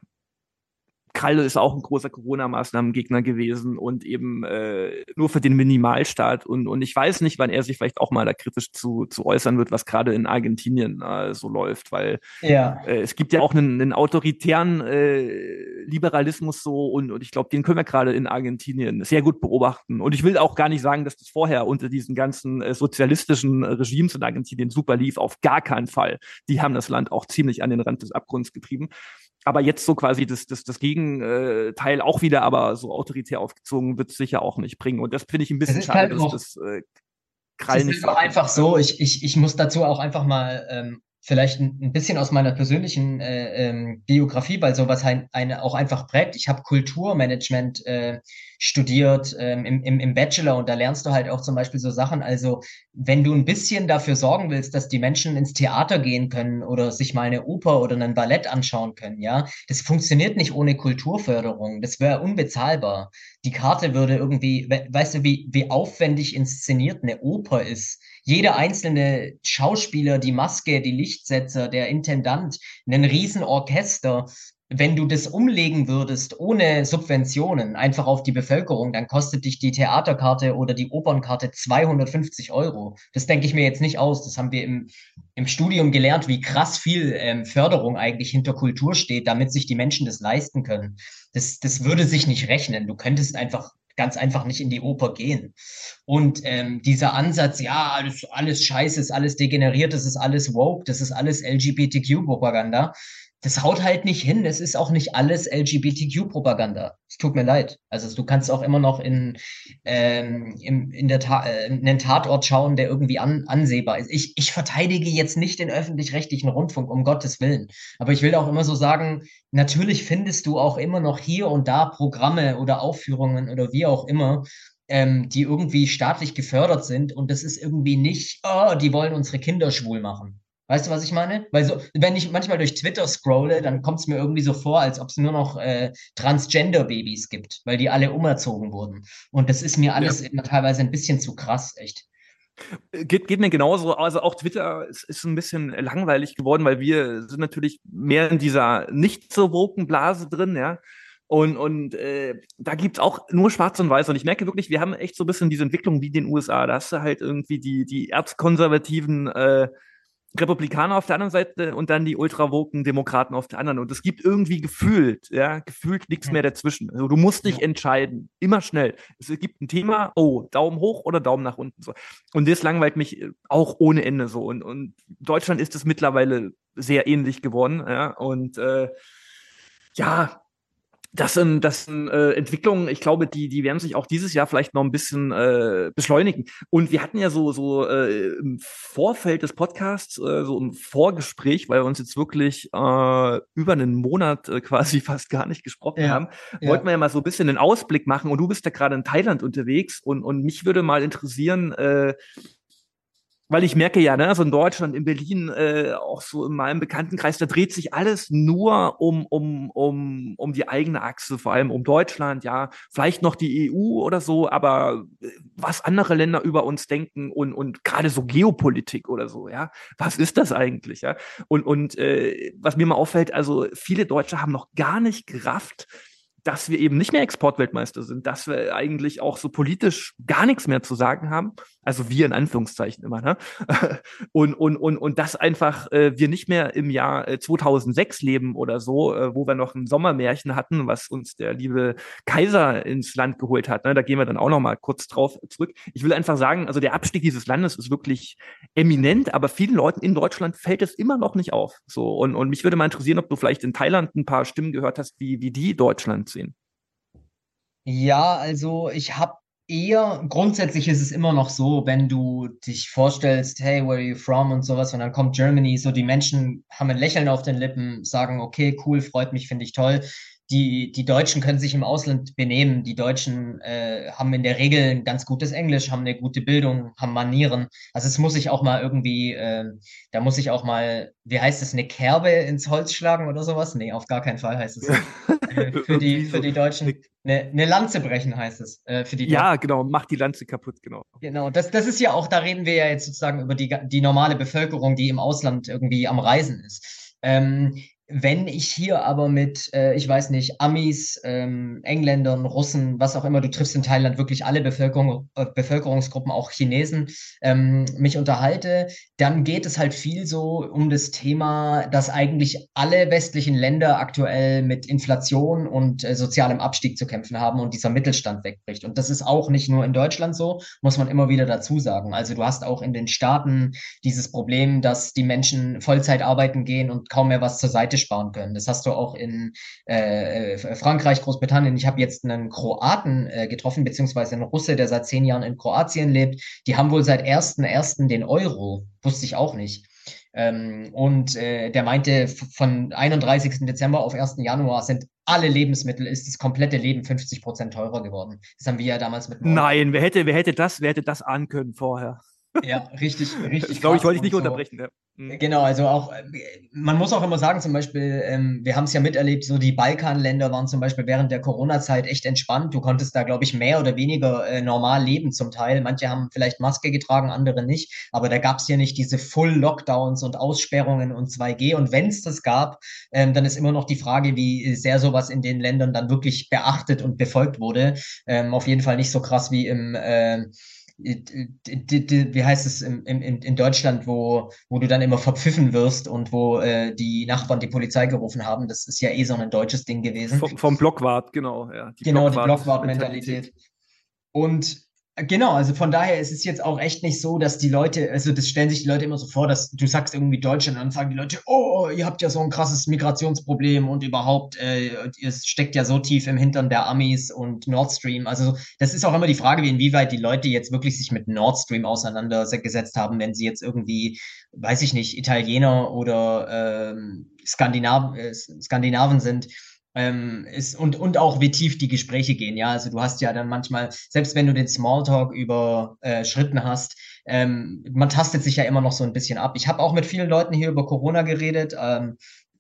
Kralle ist auch ein großer Corona-Maßnahmengegner gewesen und eben äh, nur für den Minimalstaat. Und, und ich weiß nicht, wann er sich vielleicht auch mal da kritisch zu, zu äußern wird, was gerade in Argentinien äh, so läuft, weil ja. äh, es gibt ja auch einen, einen autoritären äh, Liberalismus so und, und ich glaube, den können wir gerade in Argentinien sehr gut beobachten. Und ich will auch gar nicht sagen, dass das vorher unter diesen ganzen äh, sozialistischen Regimes in Argentinien super lief, auf gar keinen Fall. Die haben das Land auch ziemlich an den Rand des Abgrunds getrieben aber jetzt so quasi das, das, das Gegenteil auch wieder, aber so autoritär aufgezogen wird es sicher auch nicht bringen. Und das finde ich ein bisschen schade, halt dass das äh, Krall nicht. Es ist einfach so, ich, ich, ich muss dazu auch einfach mal ähm, vielleicht ein, bisschen aus meiner persönlichen äh, ähm, Biografie, weil sowas ein, eine auch einfach prägt. Ich habe Kulturmanagement äh, studiert ähm, im, im, im Bachelor und da lernst du halt auch zum Beispiel so Sachen. Also wenn du ein bisschen dafür sorgen willst, dass die Menschen ins Theater gehen können oder sich mal eine Oper oder ein Ballett anschauen können, ja, das funktioniert nicht ohne Kulturförderung. Das wäre unbezahlbar. Die Karte würde irgendwie, weißt du, wie, wie aufwendig inszeniert eine Oper ist jeder einzelne Schauspieler, die Maske, die Lichtsetzer, der Intendant, ein Riesenorchester. Wenn du das umlegen würdest ohne Subventionen, einfach auf die Bevölkerung, dann kostet dich die Theaterkarte oder die Opernkarte 250 Euro. Das denke ich mir jetzt nicht aus. Das haben wir im, im Studium gelernt, wie krass viel ähm, Förderung eigentlich hinter Kultur steht, damit sich die Menschen das leisten können. Das, das würde sich nicht rechnen. Du könntest einfach ganz einfach nicht in die Oper gehen. Und ähm, dieser Ansatz, ja, alles, alles scheiße, ist alles degeneriert, das ist alles woke, das ist alles LGBTQ-Propaganda, das haut halt nicht hin. Es ist auch nicht alles LGBTQ-Propaganda. Es tut mir leid. Also du kannst auch immer noch in, ähm, in, in, der Ta äh, in den Tatort schauen, der irgendwie an, ansehbar ist. Ich, ich verteidige jetzt nicht den öffentlich-rechtlichen Rundfunk, um Gottes Willen. Aber ich will auch immer so sagen, natürlich findest du auch immer noch hier und da Programme oder Aufführungen oder wie auch immer, ähm, die irgendwie staatlich gefördert sind. Und das ist irgendwie nicht, oh, die wollen unsere Kinder schwul machen. Weißt du, was ich meine? Weil so, wenn ich manchmal durch Twitter scrolle, dann kommt es mir irgendwie so vor, als ob es nur noch äh, Transgender-Babys gibt, weil die alle umerzogen wurden. Und das ist mir alles ja. teilweise ein bisschen zu krass, echt. Geht, geht mir genauso. Also auch Twitter ist, ist ein bisschen langweilig geworden, weil wir sind natürlich mehr in dieser nicht so woken Blase drin, ja. Und, und äh, da gibt's auch nur Schwarz und Weiß. Und ich merke wirklich, wir haben echt so ein bisschen diese Entwicklung wie den USA. Da hast du halt irgendwie die, die erzkonservativen äh, Republikaner auf der anderen Seite und dann die ultrawoken Demokraten auf der anderen. Und es gibt irgendwie gefühlt, ja, gefühlt nichts mehr dazwischen. Also du musst dich entscheiden, immer schnell. Es gibt ein Thema, oh, Daumen hoch oder Daumen nach unten. So. Und das langweilt mich äh, auch ohne Ende so. Und, und Deutschland ist es mittlerweile sehr ähnlich geworden, ja. Und äh, ja, das sind, das sind äh, Entwicklungen, ich glaube, die, die werden sich auch dieses Jahr vielleicht noch ein bisschen äh, beschleunigen. Und wir hatten ja so, so äh, im Vorfeld des Podcasts, äh, so ein Vorgespräch, weil wir uns jetzt wirklich äh, über einen Monat äh, quasi (laughs) fast gar nicht gesprochen ja, haben, ja. wollten wir ja mal so ein bisschen einen Ausblick machen. Und du bist ja gerade in Thailand unterwegs und, und mich würde mal interessieren, äh, weil ich merke ja, ne, so in Deutschland, in Berlin, äh, auch so in meinem Bekanntenkreis, da dreht sich alles nur um, um, um, um die eigene Achse, vor allem um Deutschland, ja, vielleicht noch die EU oder so, aber äh, was andere Länder über uns denken und, und gerade so Geopolitik oder so, ja, was ist das eigentlich, ja? Und, und äh, was mir mal auffällt, also viele Deutsche haben noch gar nicht gerafft, dass wir eben nicht mehr Exportweltmeister sind, dass wir eigentlich auch so politisch gar nichts mehr zu sagen haben. Also wir in Anführungszeichen immer, ne? (laughs) Und, und, und, und dass einfach äh, wir nicht mehr im Jahr 2006 äh, leben oder so, äh, wo wir noch ein Sommermärchen hatten, was uns der liebe Kaiser ins Land geholt hat. Ne? Da gehen wir dann auch noch mal kurz drauf zurück. Ich will einfach sagen, also der Abstieg dieses Landes ist wirklich eminent, aber vielen Leuten in Deutschland fällt es immer noch nicht auf. So und, und mich würde mal interessieren, ob du vielleicht in Thailand ein paar Stimmen gehört hast, wie, wie die Deutschland sehen. Ja, also ich habe eher, grundsätzlich ist es immer noch so, wenn du dich vorstellst, hey, where are you from und sowas, und dann kommt Germany, so die Menschen haben ein Lächeln auf den Lippen, sagen, okay, cool, freut mich, finde ich toll die, die Deutschen können sich im Ausland benehmen. Die Deutschen äh, haben in der Regel ein ganz gutes Englisch, haben eine gute Bildung, haben Manieren. Also es muss ich auch mal irgendwie, äh, da muss ich auch mal, wie heißt es, eine Kerbe ins Holz schlagen oder sowas? Nee, auf gar keinen Fall heißt es. (laughs) äh, für, die, für die Deutschen. Eine, eine Lanze brechen heißt es. Äh, für die ja, genau, macht die Lanze kaputt, genau. Genau, das, das ist ja auch, da reden wir ja jetzt sozusagen über die, die normale Bevölkerung, die im Ausland irgendwie am Reisen ist. Ähm, wenn ich hier aber mit, äh, ich weiß nicht, Amis, ähm, Engländern, Russen, was auch immer, du triffst in Thailand wirklich alle Bevölkerung, äh, Bevölkerungsgruppen, auch Chinesen, ähm, mich unterhalte, dann geht es halt viel so um das Thema, dass eigentlich alle westlichen Länder aktuell mit Inflation und äh, sozialem Abstieg zu kämpfen haben und dieser Mittelstand wegbricht. Und das ist auch nicht nur in Deutschland so, muss man immer wieder dazu sagen. Also du hast auch in den Staaten dieses Problem, dass die Menschen Vollzeit arbeiten gehen und kaum mehr was zur Seite sparen können. Das hast du auch in äh, Frankreich, Großbritannien. Ich habe jetzt einen Kroaten äh, getroffen, beziehungsweise einen Russe, der seit zehn Jahren in Kroatien lebt. Die haben wohl seit 1.1. den Euro. Wusste ich auch nicht. Ähm, und äh, der meinte, von 31. Dezember auf 1. Januar sind alle Lebensmittel, ist das komplette Leben 50 Prozent teurer geworden. Das haben wir ja damals mit. Nein, wer hätte, wer hätte das, wer hätte das ahnen können vorher? Ja, richtig, richtig. glaube ich, wollte ich nicht so. unterbrechen. Ja. Mhm. Genau, also auch, äh, man muss auch immer sagen, zum Beispiel, ähm, wir haben es ja miterlebt, so die Balkanländer waren zum Beispiel während der Corona-Zeit echt entspannt. Du konntest da, glaube ich, mehr oder weniger äh, normal leben zum Teil. Manche haben vielleicht Maske getragen, andere nicht. Aber da gab es ja nicht diese Full-Lockdowns und Aussperrungen und 2G. Und wenn es das gab, ähm, dann ist immer noch die Frage, wie sehr sowas in den Ländern dann wirklich beachtet und befolgt wurde. Ähm, auf jeden Fall nicht so krass wie im äh, wie heißt es in, in, in Deutschland, wo, wo du dann immer verpfiffen wirst und wo äh, die Nachbarn die Polizei gerufen haben. Das ist ja eh so ein deutsches Ding gewesen. Vom, vom Blockwart, genau. Ja, die genau, Blockwart die Blockwart-Mentalität. Und Genau, also von daher ist es jetzt auch echt nicht so, dass die Leute, also das stellen sich die Leute immer so vor, dass du sagst irgendwie Deutschland und dann sagen die Leute, oh, ihr habt ja so ein krasses Migrationsproblem und überhaupt, äh, es steckt ja so tief im Hintern der Amis und Nord Stream. Also das ist auch immer die Frage, wie inwieweit die Leute jetzt wirklich sich mit Nord Stream auseinandergesetzt haben, wenn sie jetzt irgendwie, weiß ich nicht, Italiener oder ähm, Skandinav äh, Skandinaven sind ähm, ist, und, und auch wie tief die Gespräche gehen. Ja, also du hast ja dann manchmal, selbst wenn du den Smalltalk über äh, hast, ähm, man tastet sich ja immer noch so ein bisschen ab. Ich habe auch mit vielen Leuten hier über Corona geredet. Ähm,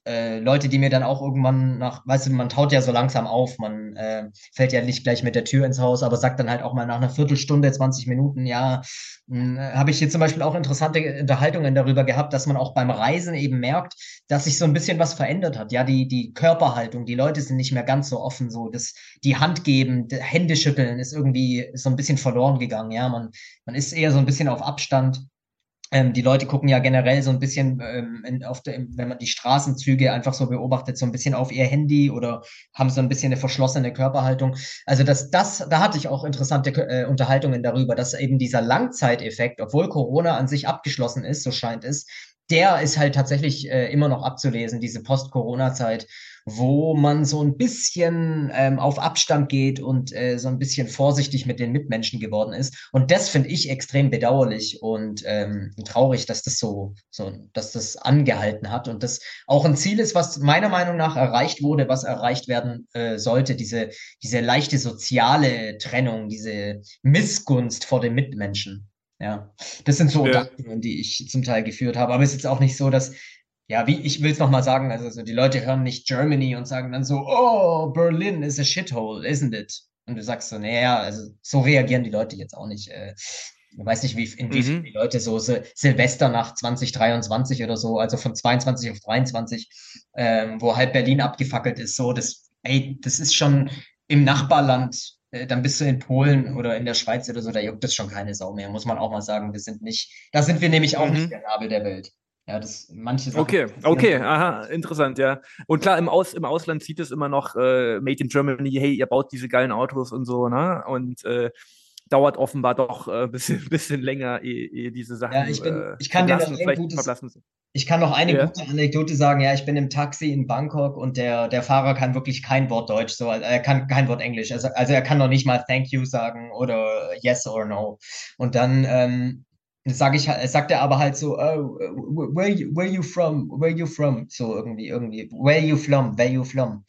äh, Leute, die mir dann auch irgendwann nach, weißt du, man taut ja so langsam auf, man äh, fällt ja nicht gleich mit der Tür ins Haus, aber sagt dann halt auch mal nach einer Viertelstunde, 20 Minuten, ja, hm, habe ich hier zum Beispiel auch interessante Unterhaltungen darüber gehabt, dass man auch beim Reisen eben merkt, dass sich so ein bisschen was verändert hat. Ja, die, die Körperhaltung, die Leute sind nicht mehr ganz so offen, so das, die Hand geben, Hände schütteln ist irgendwie so ein bisschen verloren gegangen. Ja, man, man ist eher so ein bisschen auf Abstand. Ähm, die Leute gucken ja generell so ein bisschen, ähm, in, auf der, wenn man die Straßenzüge einfach so beobachtet, so ein bisschen auf ihr Handy oder haben so ein bisschen eine verschlossene Körperhaltung. Also das, das, da hatte ich auch interessante äh, Unterhaltungen darüber, dass eben dieser Langzeiteffekt, obwohl Corona an sich abgeschlossen ist, so scheint es, der ist halt tatsächlich äh, immer noch abzulesen, diese Post-Corona-Zeit wo man so ein bisschen ähm, auf Abstand geht und äh, so ein bisschen vorsichtig mit den Mitmenschen geworden ist. Und das finde ich extrem bedauerlich und ähm, traurig, dass das so, so, dass das angehalten hat und das auch ein Ziel ist, was meiner Meinung nach erreicht wurde, was erreicht werden äh, sollte, diese, diese leichte soziale Trennung, diese Missgunst vor den Mitmenschen. Ja, das sind so ja. Gedanken, die ich zum Teil geführt habe. Aber es ist jetzt auch nicht so, dass ja, wie ich will es nochmal sagen, also so, die Leute hören nicht Germany und sagen dann so, oh, Berlin is a shithole, isn't it? Und du sagst so, naja, also so reagieren die Leute jetzt auch nicht. Äh, ich weiß nicht, wie, inwiefern mhm. die Leute so Sil Silvester nach 2023 oder so, also von 22 auf 23, ähm, wo halb Berlin abgefackelt ist, so, das, ey, das ist schon im Nachbarland, äh, dann bist du in Polen oder in der Schweiz oder so, da juckt es schon keine Sau mehr, muss man auch mal sagen. Wir sind nicht, da sind wir nämlich auch mhm. nicht der Nabel der Welt. Ja, das manche Sachen Okay, okay, aha, interessant, ja. Und klar, im, Aus, im Ausland sieht es immer noch äh, Made in Germany, hey, ihr baut diese geilen Autos und so, ne? Und äh, dauert offenbar doch ein äh, (laughs) bisschen, bisschen länger, ehe, ehe diese Sachen. Ja, ich, bin, äh, ich kann dir noch ein gutes, ich kann noch eine ja. gute Anekdote sagen. Ja, ich bin im Taxi in Bangkok und der, der Fahrer kann wirklich kein Wort Deutsch, so, er kann kein Wort Englisch. Also, also er kann noch nicht mal Thank you sagen oder Yes or No. Und dann ähm, sage ich halt, sagt er aber halt so, oh, where you, where you from, where you from, so irgendwie, irgendwie, where you from, where you from.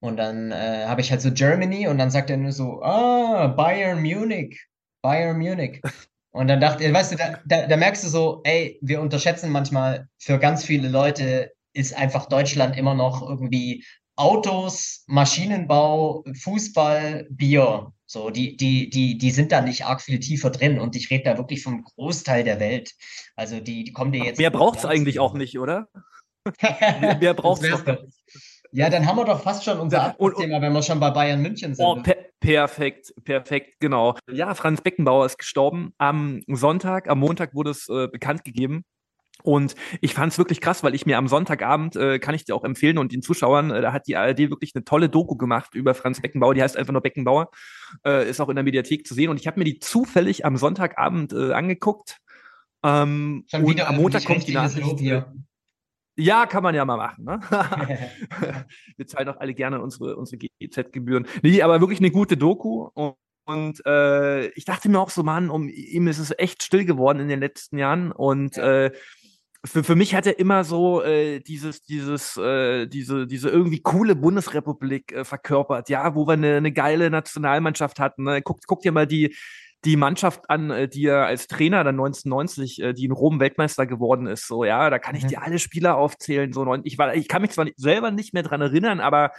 Und dann äh, habe ich halt so Germany und dann sagt er nur so, ah, Bayern Munich, Bayern Munich. (laughs) Und dann dachte ich, weißt du, da, da, da merkst du so, ey, wir unterschätzen manchmal, für ganz viele Leute ist einfach Deutschland immer noch irgendwie Autos, Maschinenbau, Fußball, Bier. So, die, die, die, die sind da nicht arg viel tiefer drin und ich rede da wirklich vom Großteil der Welt. Also die, die kommen dir jetzt. Mehr braucht es eigentlich auch nicht, oder? mehr braucht es. Ja, dann haben wir doch fast schon unser Thema, wenn wir schon bei Bayern München sind. Oh, per perfekt, perfekt, genau. Ja, Franz Beckenbauer ist gestorben. Am Sonntag, am Montag wurde es äh, bekannt gegeben. Und ich fand es wirklich krass, weil ich mir am Sonntagabend, äh, kann ich dir auch empfehlen und den Zuschauern, äh, da hat die ARD wirklich eine tolle Doku gemacht über Franz Beckenbauer, die heißt einfach nur Beckenbauer, äh, ist auch in der Mediathek zu sehen. Und ich habe mir die zufällig am Sonntagabend äh, angeguckt. Ähm, Schon und am Montag kommt die Nachricht. Ja, kann man ja mal machen. Ne? (laughs) (laughs) Wir zahlen auch alle gerne unsere, unsere GEZ-Gebühren. Nee, aber wirklich eine gute Doku. Und und äh, ich dachte mir auch so, Mann, um ihm ist es echt still geworden in den letzten Jahren. Und ja. äh, für, für mich hat er immer so äh, dieses, dieses, äh, diese, diese irgendwie coole Bundesrepublik äh, verkörpert, ja, wo wir eine, eine geile Nationalmannschaft hatten. Ne? Guckt, guckt dir mal die, die Mannschaft an, äh, die er als Trainer dann 1990, äh, die in Rom Weltmeister geworden ist. So, ja, da kann ich mhm. dir alle Spieler aufzählen. So, ich war, ich kann mich zwar selber nicht mehr dran erinnern, aber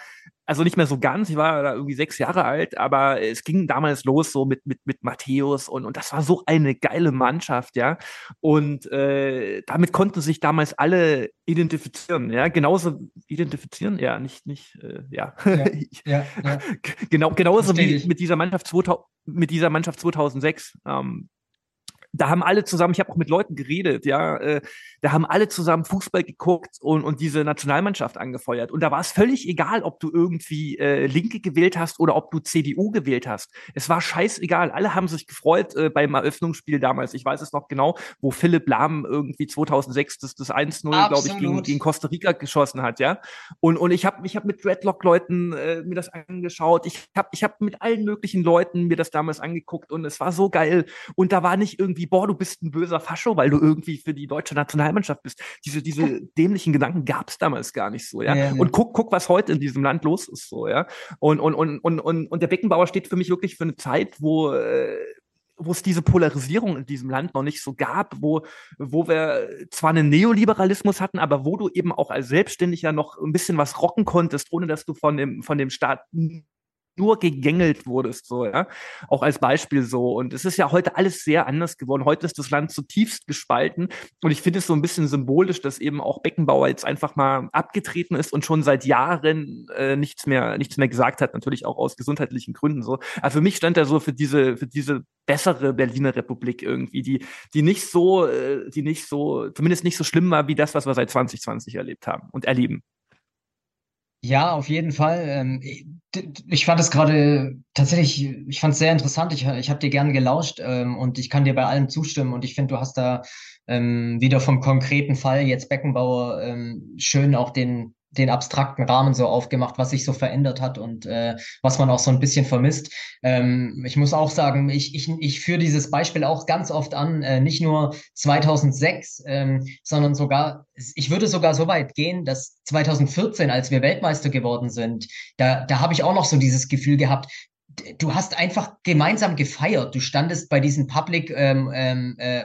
also nicht mehr so ganz, ich war da irgendwie sechs Jahre alt, aber es ging damals los so mit, mit, mit Matthäus und, und das war so eine geile Mannschaft, ja. Und äh, damit konnten sich damals alle identifizieren, ja, genauso identifizieren, ja, nicht, nicht, äh, ja. ja, (laughs) ja, ja. genau, genauso wie mit dieser Mannschaft 2000, mit dieser Mannschaft 2006. Ähm, da haben alle zusammen, ich habe auch mit Leuten geredet, ja, äh, da haben alle zusammen Fußball geguckt und, und diese Nationalmannschaft angefeuert. Und da war es völlig egal, ob du irgendwie äh, Linke gewählt hast oder ob du CDU gewählt hast. Es war scheißegal. Alle haben sich gefreut äh, beim Eröffnungsspiel damals. Ich weiß es noch genau, wo Philipp Lahm irgendwie 2006 das, das 1-0, glaube ich, gegen, gegen Costa Rica geschossen hat, ja. Und, und ich habe ich hab mit Dreadlock-Leuten äh, mir das angeschaut. Ich habe ich hab mit allen möglichen Leuten mir das damals angeguckt und es war so geil. Und da war nicht irgendwie, boah, du bist ein böser Fascho, weil du irgendwie für die deutsche Nationalmannschaft bist. Diese, diese dämlichen Gedanken gab es damals gar nicht so, ja. ja, ja. Und guck, guck, was heute in diesem Land los ist, so, ja. Und, und, und, und, und, und der Beckenbauer steht für mich wirklich für eine Zeit, wo, äh, wo es diese Polarisierung in diesem Land noch nicht so gab, wo, wo wir zwar einen Neoliberalismus hatten, aber wo du eben auch als Selbstständiger noch ein bisschen was rocken konntest, ohne dass du von dem, von dem Staat nur gegängelt wurdest, so, ja. Auch als Beispiel so. Und es ist ja heute alles sehr anders geworden. Heute ist das Land zutiefst gespalten. Und ich finde es so ein bisschen symbolisch, dass eben auch Beckenbauer jetzt einfach mal abgetreten ist und schon seit Jahren äh, nichts mehr, nichts mehr gesagt hat, natürlich auch aus gesundheitlichen Gründen so. Aber für mich stand er so für diese, für diese bessere Berliner Republik irgendwie, die, die nicht so, äh, die nicht so, zumindest nicht so schlimm war wie das, was wir seit 2020 erlebt haben und erleben. Ja, auf jeden Fall. Ähm, ich fand es gerade tatsächlich, ich fand es sehr interessant. Ich, ich habe dir gerne gelauscht ähm, und ich kann dir bei allem zustimmen. Und ich finde, du hast da ähm, wieder vom konkreten Fall jetzt Beckenbauer schön auch den den abstrakten Rahmen so aufgemacht, was sich so verändert hat und äh, was man auch so ein bisschen vermisst. Ähm, ich muss auch sagen, ich, ich, ich führe dieses Beispiel auch ganz oft an, äh, nicht nur 2006, ähm, sondern sogar, ich würde sogar so weit gehen, dass 2014, als wir Weltmeister geworden sind, da, da habe ich auch noch so dieses Gefühl gehabt, du hast einfach gemeinsam gefeiert. Du standest bei diesen Public ähm, ähm, äh,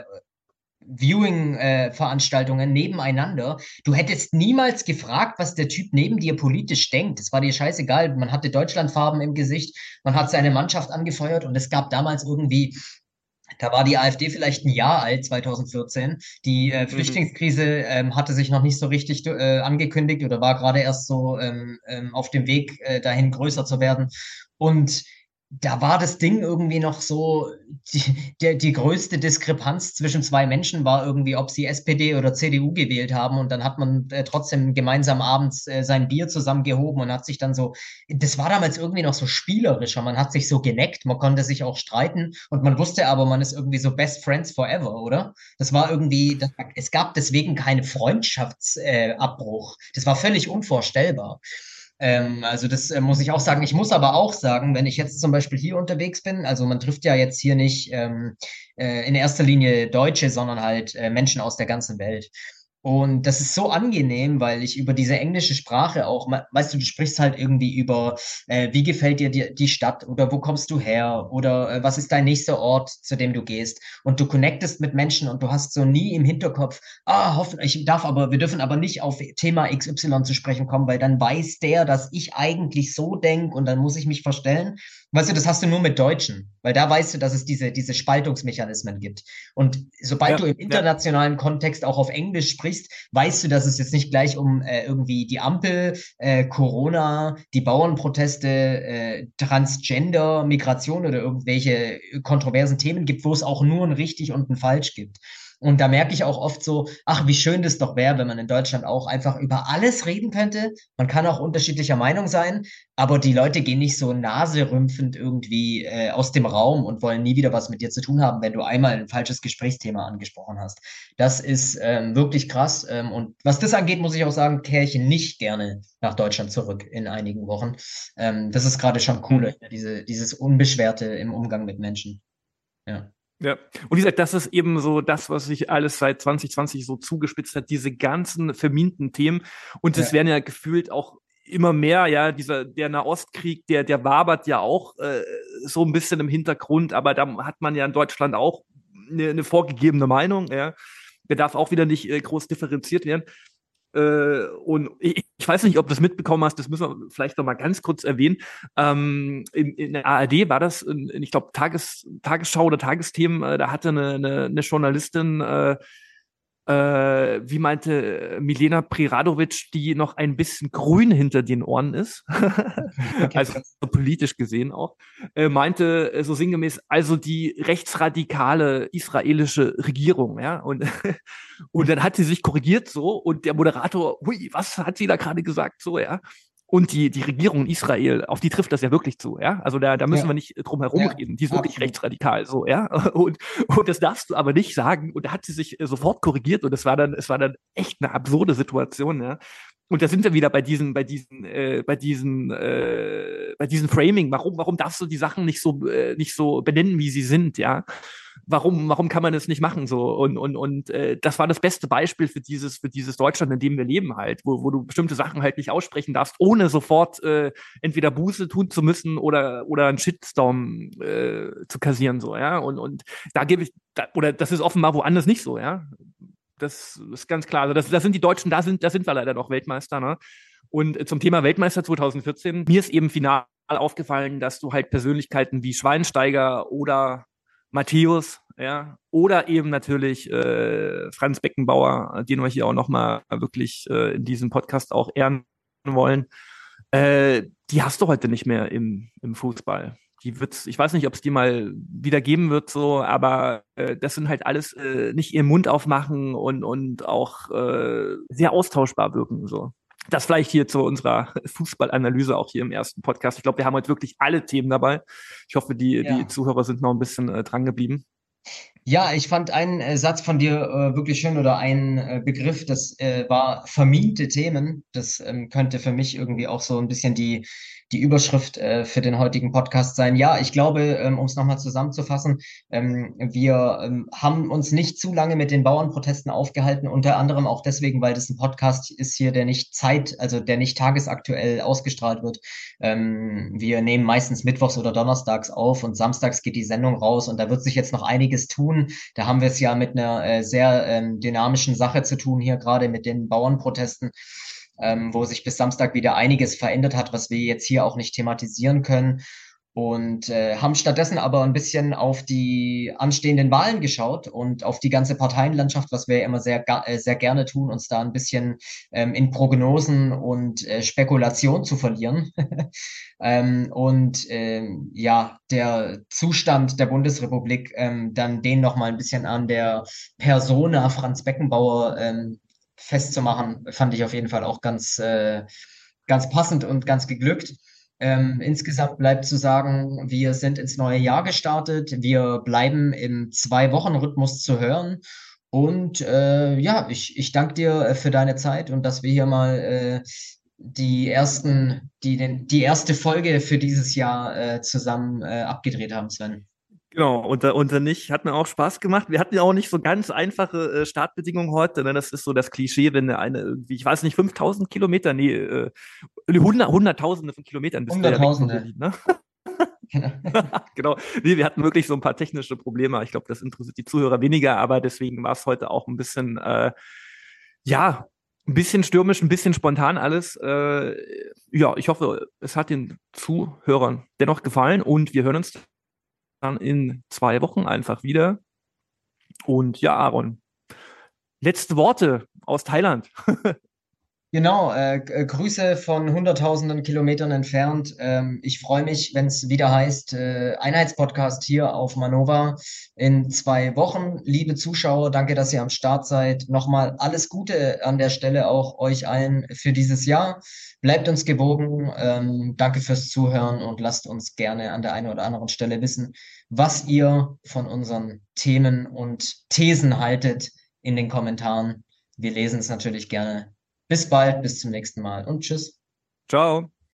Viewing-Veranstaltungen äh, nebeneinander. Du hättest niemals gefragt, was der Typ neben dir politisch denkt. Es war dir scheißegal. Man hatte Deutschlandfarben im Gesicht, man hat seine Mannschaft angefeuert und es gab damals irgendwie da war die AfD vielleicht ein Jahr alt, 2014. Die äh, mhm. Flüchtlingskrise ähm, hatte sich noch nicht so richtig äh, angekündigt oder war gerade erst so ähm, ähm, auf dem Weg äh, dahin größer zu werden. Und da war das Ding irgendwie noch so, die, der, die größte Diskrepanz zwischen zwei Menschen war irgendwie, ob sie SPD oder CDU gewählt haben und dann hat man äh, trotzdem gemeinsam abends äh, sein Bier zusammengehoben und hat sich dann so, das war damals irgendwie noch so spielerischer, man hat sich so geneckt, man konnte sich auch streiten und man wusste aber, man ist irgendwie so Best Friends Forever, oder? Das war irgendwie, das, es gab deswegen keinen Freundschaftsabbruch, äh, das war völlig unvorstellbar. Ähm, also das äh, muss ich auch sagen. Ich muss aber auch sagen, wenn ich jetzt zum Beispiel hier unterwegs bin, also man trifft ja jetzt hier nicht ähm, äh, in erster Linie Deutsche, sondern halt äh, Menschen aus der ganzen Welt. Und das ist so angenehm, weil ich über diese englische Sprache auch, weißt du, du sprichst halt irgendwie über, äh, wie gefällt dir die, die Stadt oder wo kommst du her oder äh, was ist dein nächster Ort, zu dem du gehst. Und du connectest mit Menschen und du hast so nie im Hinterkopf, ah, hoffen, ich darf aber, wir dürfen aber nicht auf Thema XY zu sprechen kommen, weil dann weiß der, dass ich eigentlich so denke und dann muss ich mich verstellen. Weißt du, das hast du nur mit Deutschen, weil da weißt du, dass es diese, diese Spaltungsmechanismen gibt. Und sobald ja, du im internationalen ja. Kontext auch auf Englisch sprichst, weißt du, dass es jetzt nicht gleich um äh, irgendwie die Ampel, äh, Corona, die Bauernproteste, äh, Transgender, Migration oder irgendwelche kontroversen Themen gibt, wo es auch nur ein richtig und ein falsch gibt. Und da merke ich auch oft so, ach, wie schön das doch wäre, wenn man in Deutschland auch einfach über alles reden könnte. Man kann auch unterschiedlicher Meinung sein, aber die Leute gehen nicht so naserümpfend irgendwie äh, aus dem Raum und wollen nie wieder was mit dir zu tun haben, wenn du einmal ein falsches Gesprächsthema angesprochen hast. Das ist ähm, wirklich krass. Ähm, und was das angeht, muss ich auch sagen, kehre ich nicht gerne nach Deutschland zurück in einigen Wochen. Ähm, das ist gerade schon cool, mhm. diese, dieses Unbeschwerte im Umgang mit Menschen. Ja. Ja, und wie gesagt, das ist eben so das, was sich alles seit 2020 so zugespitzt hat, diese ganzen verminten Themen. Und es ja. werden ja gefühlt auch immer mehr, ja, dieser, der Nahostkrieg, der, der wabert ja auch äh, so ein bisschen im Hintergrund, aber da hat man ja in Deutschland auch eine, eine vorgegebene Meinung, ja. Der darf auch wieder nicht äh, groß differenziert werden. Äh, und ich, ich, weiß nicht, ob du das mitbekommen hast, das müssen wir vielleicht noch mal ganz kurz erwähnen. Ähm, in, in, der ARD war das, in, ich glaube, Tages, Tagesschau oder Tagesthemen, äh, da hatte eine, eine, eine Journalistin äh, äh, wie meinte Milena Priradovic, die noch ein bisschen grün hinter den Ohren ist, (laughs) also politisch gesehen auch, äh, meinte äh, so sinngemäß, also die rechtsradikale israelische Regierung, ja, und, (laughs) und dann hat sie sich korrigiert so und der Moderator, hui, was hat sie da gerade gesagt, so, ja, und die, die Regierung in Israel, auf die trifft das ja wirklich zu, ja. Also da, da müssen ja. wir nicht drum herum ja, reden. Die ist wirklich absolut. rechtsradikal, so, ja. (laughs) Und, und das darfst du aber nicht sagen. Und da hat sie sich äh, sofort korrigiert und es war dann, es war dann echt eine absurde Situation, ja. Und da sind wir wieder bei diesen, bei diesen, äh, bei diesen, äh, bei diesen Framing. Warum, warum darfst du die Sachen nicht so, äh, nicht so benennen, wie sie sind, ja? Warum, warum kann man das nicht machen so? Und, und, und äh, das war das beste Beispiel für dieses, für dieses Deutschland, in dem wir leben halt, wo, wo du bestimmte Sachen halt nicht aussprechen darfst, ohne sofort äh, entweder Buße tun zu müssen oder, oder einen Shitstorm äh, zu kassieren, so, ja. Und, und da gebe ich, da, oder das ist offenbar woanders nicht so, ja. Das ist ganz klar. Also das, das sind die Deutschen, da sind, da sind wir leider noch Weltmeister, ne? Und zum Thema Weltmeister 2014, mir ist eben final aufgefallen, dass du halt Persönlichkeiten wie Schweinsteiger oder Matthäus, ja, oder eben natürlich äh, Franz Beckenbauer, den wir hier auch nochmal wirklich äh, in diesem Podcast auch ehren wollen. Äh, die hast du heute nicht mehr im, im Fußball. Die wird's, ich weiß nicht, ob es die mal wieder geben wird, so, aber äh, das sind halt alles äh, nicht ihren Mund aufmachen und, und auch äh, sehr austauschbar wirken. So das vielleicht hier zu unserer Fußballanalyse auch hier im ersten Podcast. Ich glaube, wir haben heute wirklich alle Themen dabei. Ich hoffe, die, ja. die Zuhörer sind noch ein bisschen äh, dran geblieben. Ja, ich fand einen äh, Satz von dir äh, wirklich schön oder einen äh, Begriff, das äh, war vermiente Themen. Das ähm, könnte für mich irgendwie auch so ein bisschen die die Überschrift äh, für den heutigen Podcast sein. Ja, ich glaube, ähm, um es nochmal zusammenzufassen, ähm, wir ähm, haben uns nicht zu lange mit den Bauernprotesten aufgehalten, unter anderem auch deswegen, weil das ein Podcast ist hier, der nicht zeit, also der nicht tagesaktuell ausgestrahlt wird. Ähm, wir nehmen meistens mittwochs oder donnerstags auf und samstags geht die Sendung raus und da wird sich jetzt noch einiges tun. Da haben wir es ja mit einer äh, sehr ähm, dynamischen Sache zu tun hier, gerade mit den Bauernprotesten ähm, wo sich bis Samstag wieder einiges verändert hat, was wir jetzt hier auch nicht thematisieren können. Und äh, haben stattdessen aber ein bisschen auf die anstehenden Wahlen geschaut und auf die ganze Parteienlandschaft, was wir immer sehr, äh, sehr gerne tun, uns da ein bisschen ähm, in Prognosen und äh, Spekulation zu verlieren. (laughs) ähm, und ähm, ja, der Zustand der Bundesrepublik, ähm, dann den nochmal ein bisschen an der Persona Franz Beckenbauer ähm, festzumachen, fand ich auf jeden Fall auch ganz, äh, ganz passend und ganz geglückt. Ähm, insgesamt bleibt zu sagen, wir sind ins neue Jahr gestartet. Wir bleiben im Zwei-Wochen-Rhythmus zu hören. Und äh, ja, ich, ich danke dir für deine Zeit und dass wir hier mal äh, die ersten, die, den, die erste Folge für dieses Jahr äh, zusammen äh, abgedreht haben, Sven. Genau, unter, unter nicht. Hat mir auch Spaß gemacht. Wir hatten ja auch nicht so ganz einfache äh, Startbedingungen heute. Ne? Das ist so das Klischee, wenn eine irgendwie, ich weiß nicht, 5000 Kilometer, nee, äh, 100, Hunderttausende von Kilometern bist Hunderttausende. du ja ne? genau. (laughs) (laughs) genau. Nee, wir hatten wirklich so ein paar technische Probleme. Ich glaube, das interessiert die Zuhörer weniger, aber deswegen war es heute auch ein bisschen, äh, ja, ein bisschen stürmisch, ein bisschen spontan alles. Äh, ja, ich hoffe, es hat den Zuhörern dennoch gefallen und wir hören uns dann in zwei Wochen einfach wieder. Und ja, Aaron, letzte Worte aus Thailand. (laughs) Genau, äh, äh, Grüße von hunderttausenden Kilometern entfernt. Ähm, ich freue mich, wenn es wieder heißt, äh, Einheitspodcast hier auf Manova in zwei Wochen. Liebe Zuschauer, danke, dass ihr am Start seid. Nochmal alles Gute an der Stelle auch euch allen für dieses Jahr. Bleibt uns gewogen. Ähm, danke fürs Zuhören und lasst uns gerne an der einen oder anderen Stelle wissen, was ihr von unseren Themen und Thesen haltet in den Kommentaren. Wir lesen es natürlich gerne bis bald, bis zum nächsten Mal und tschüss. Ciao.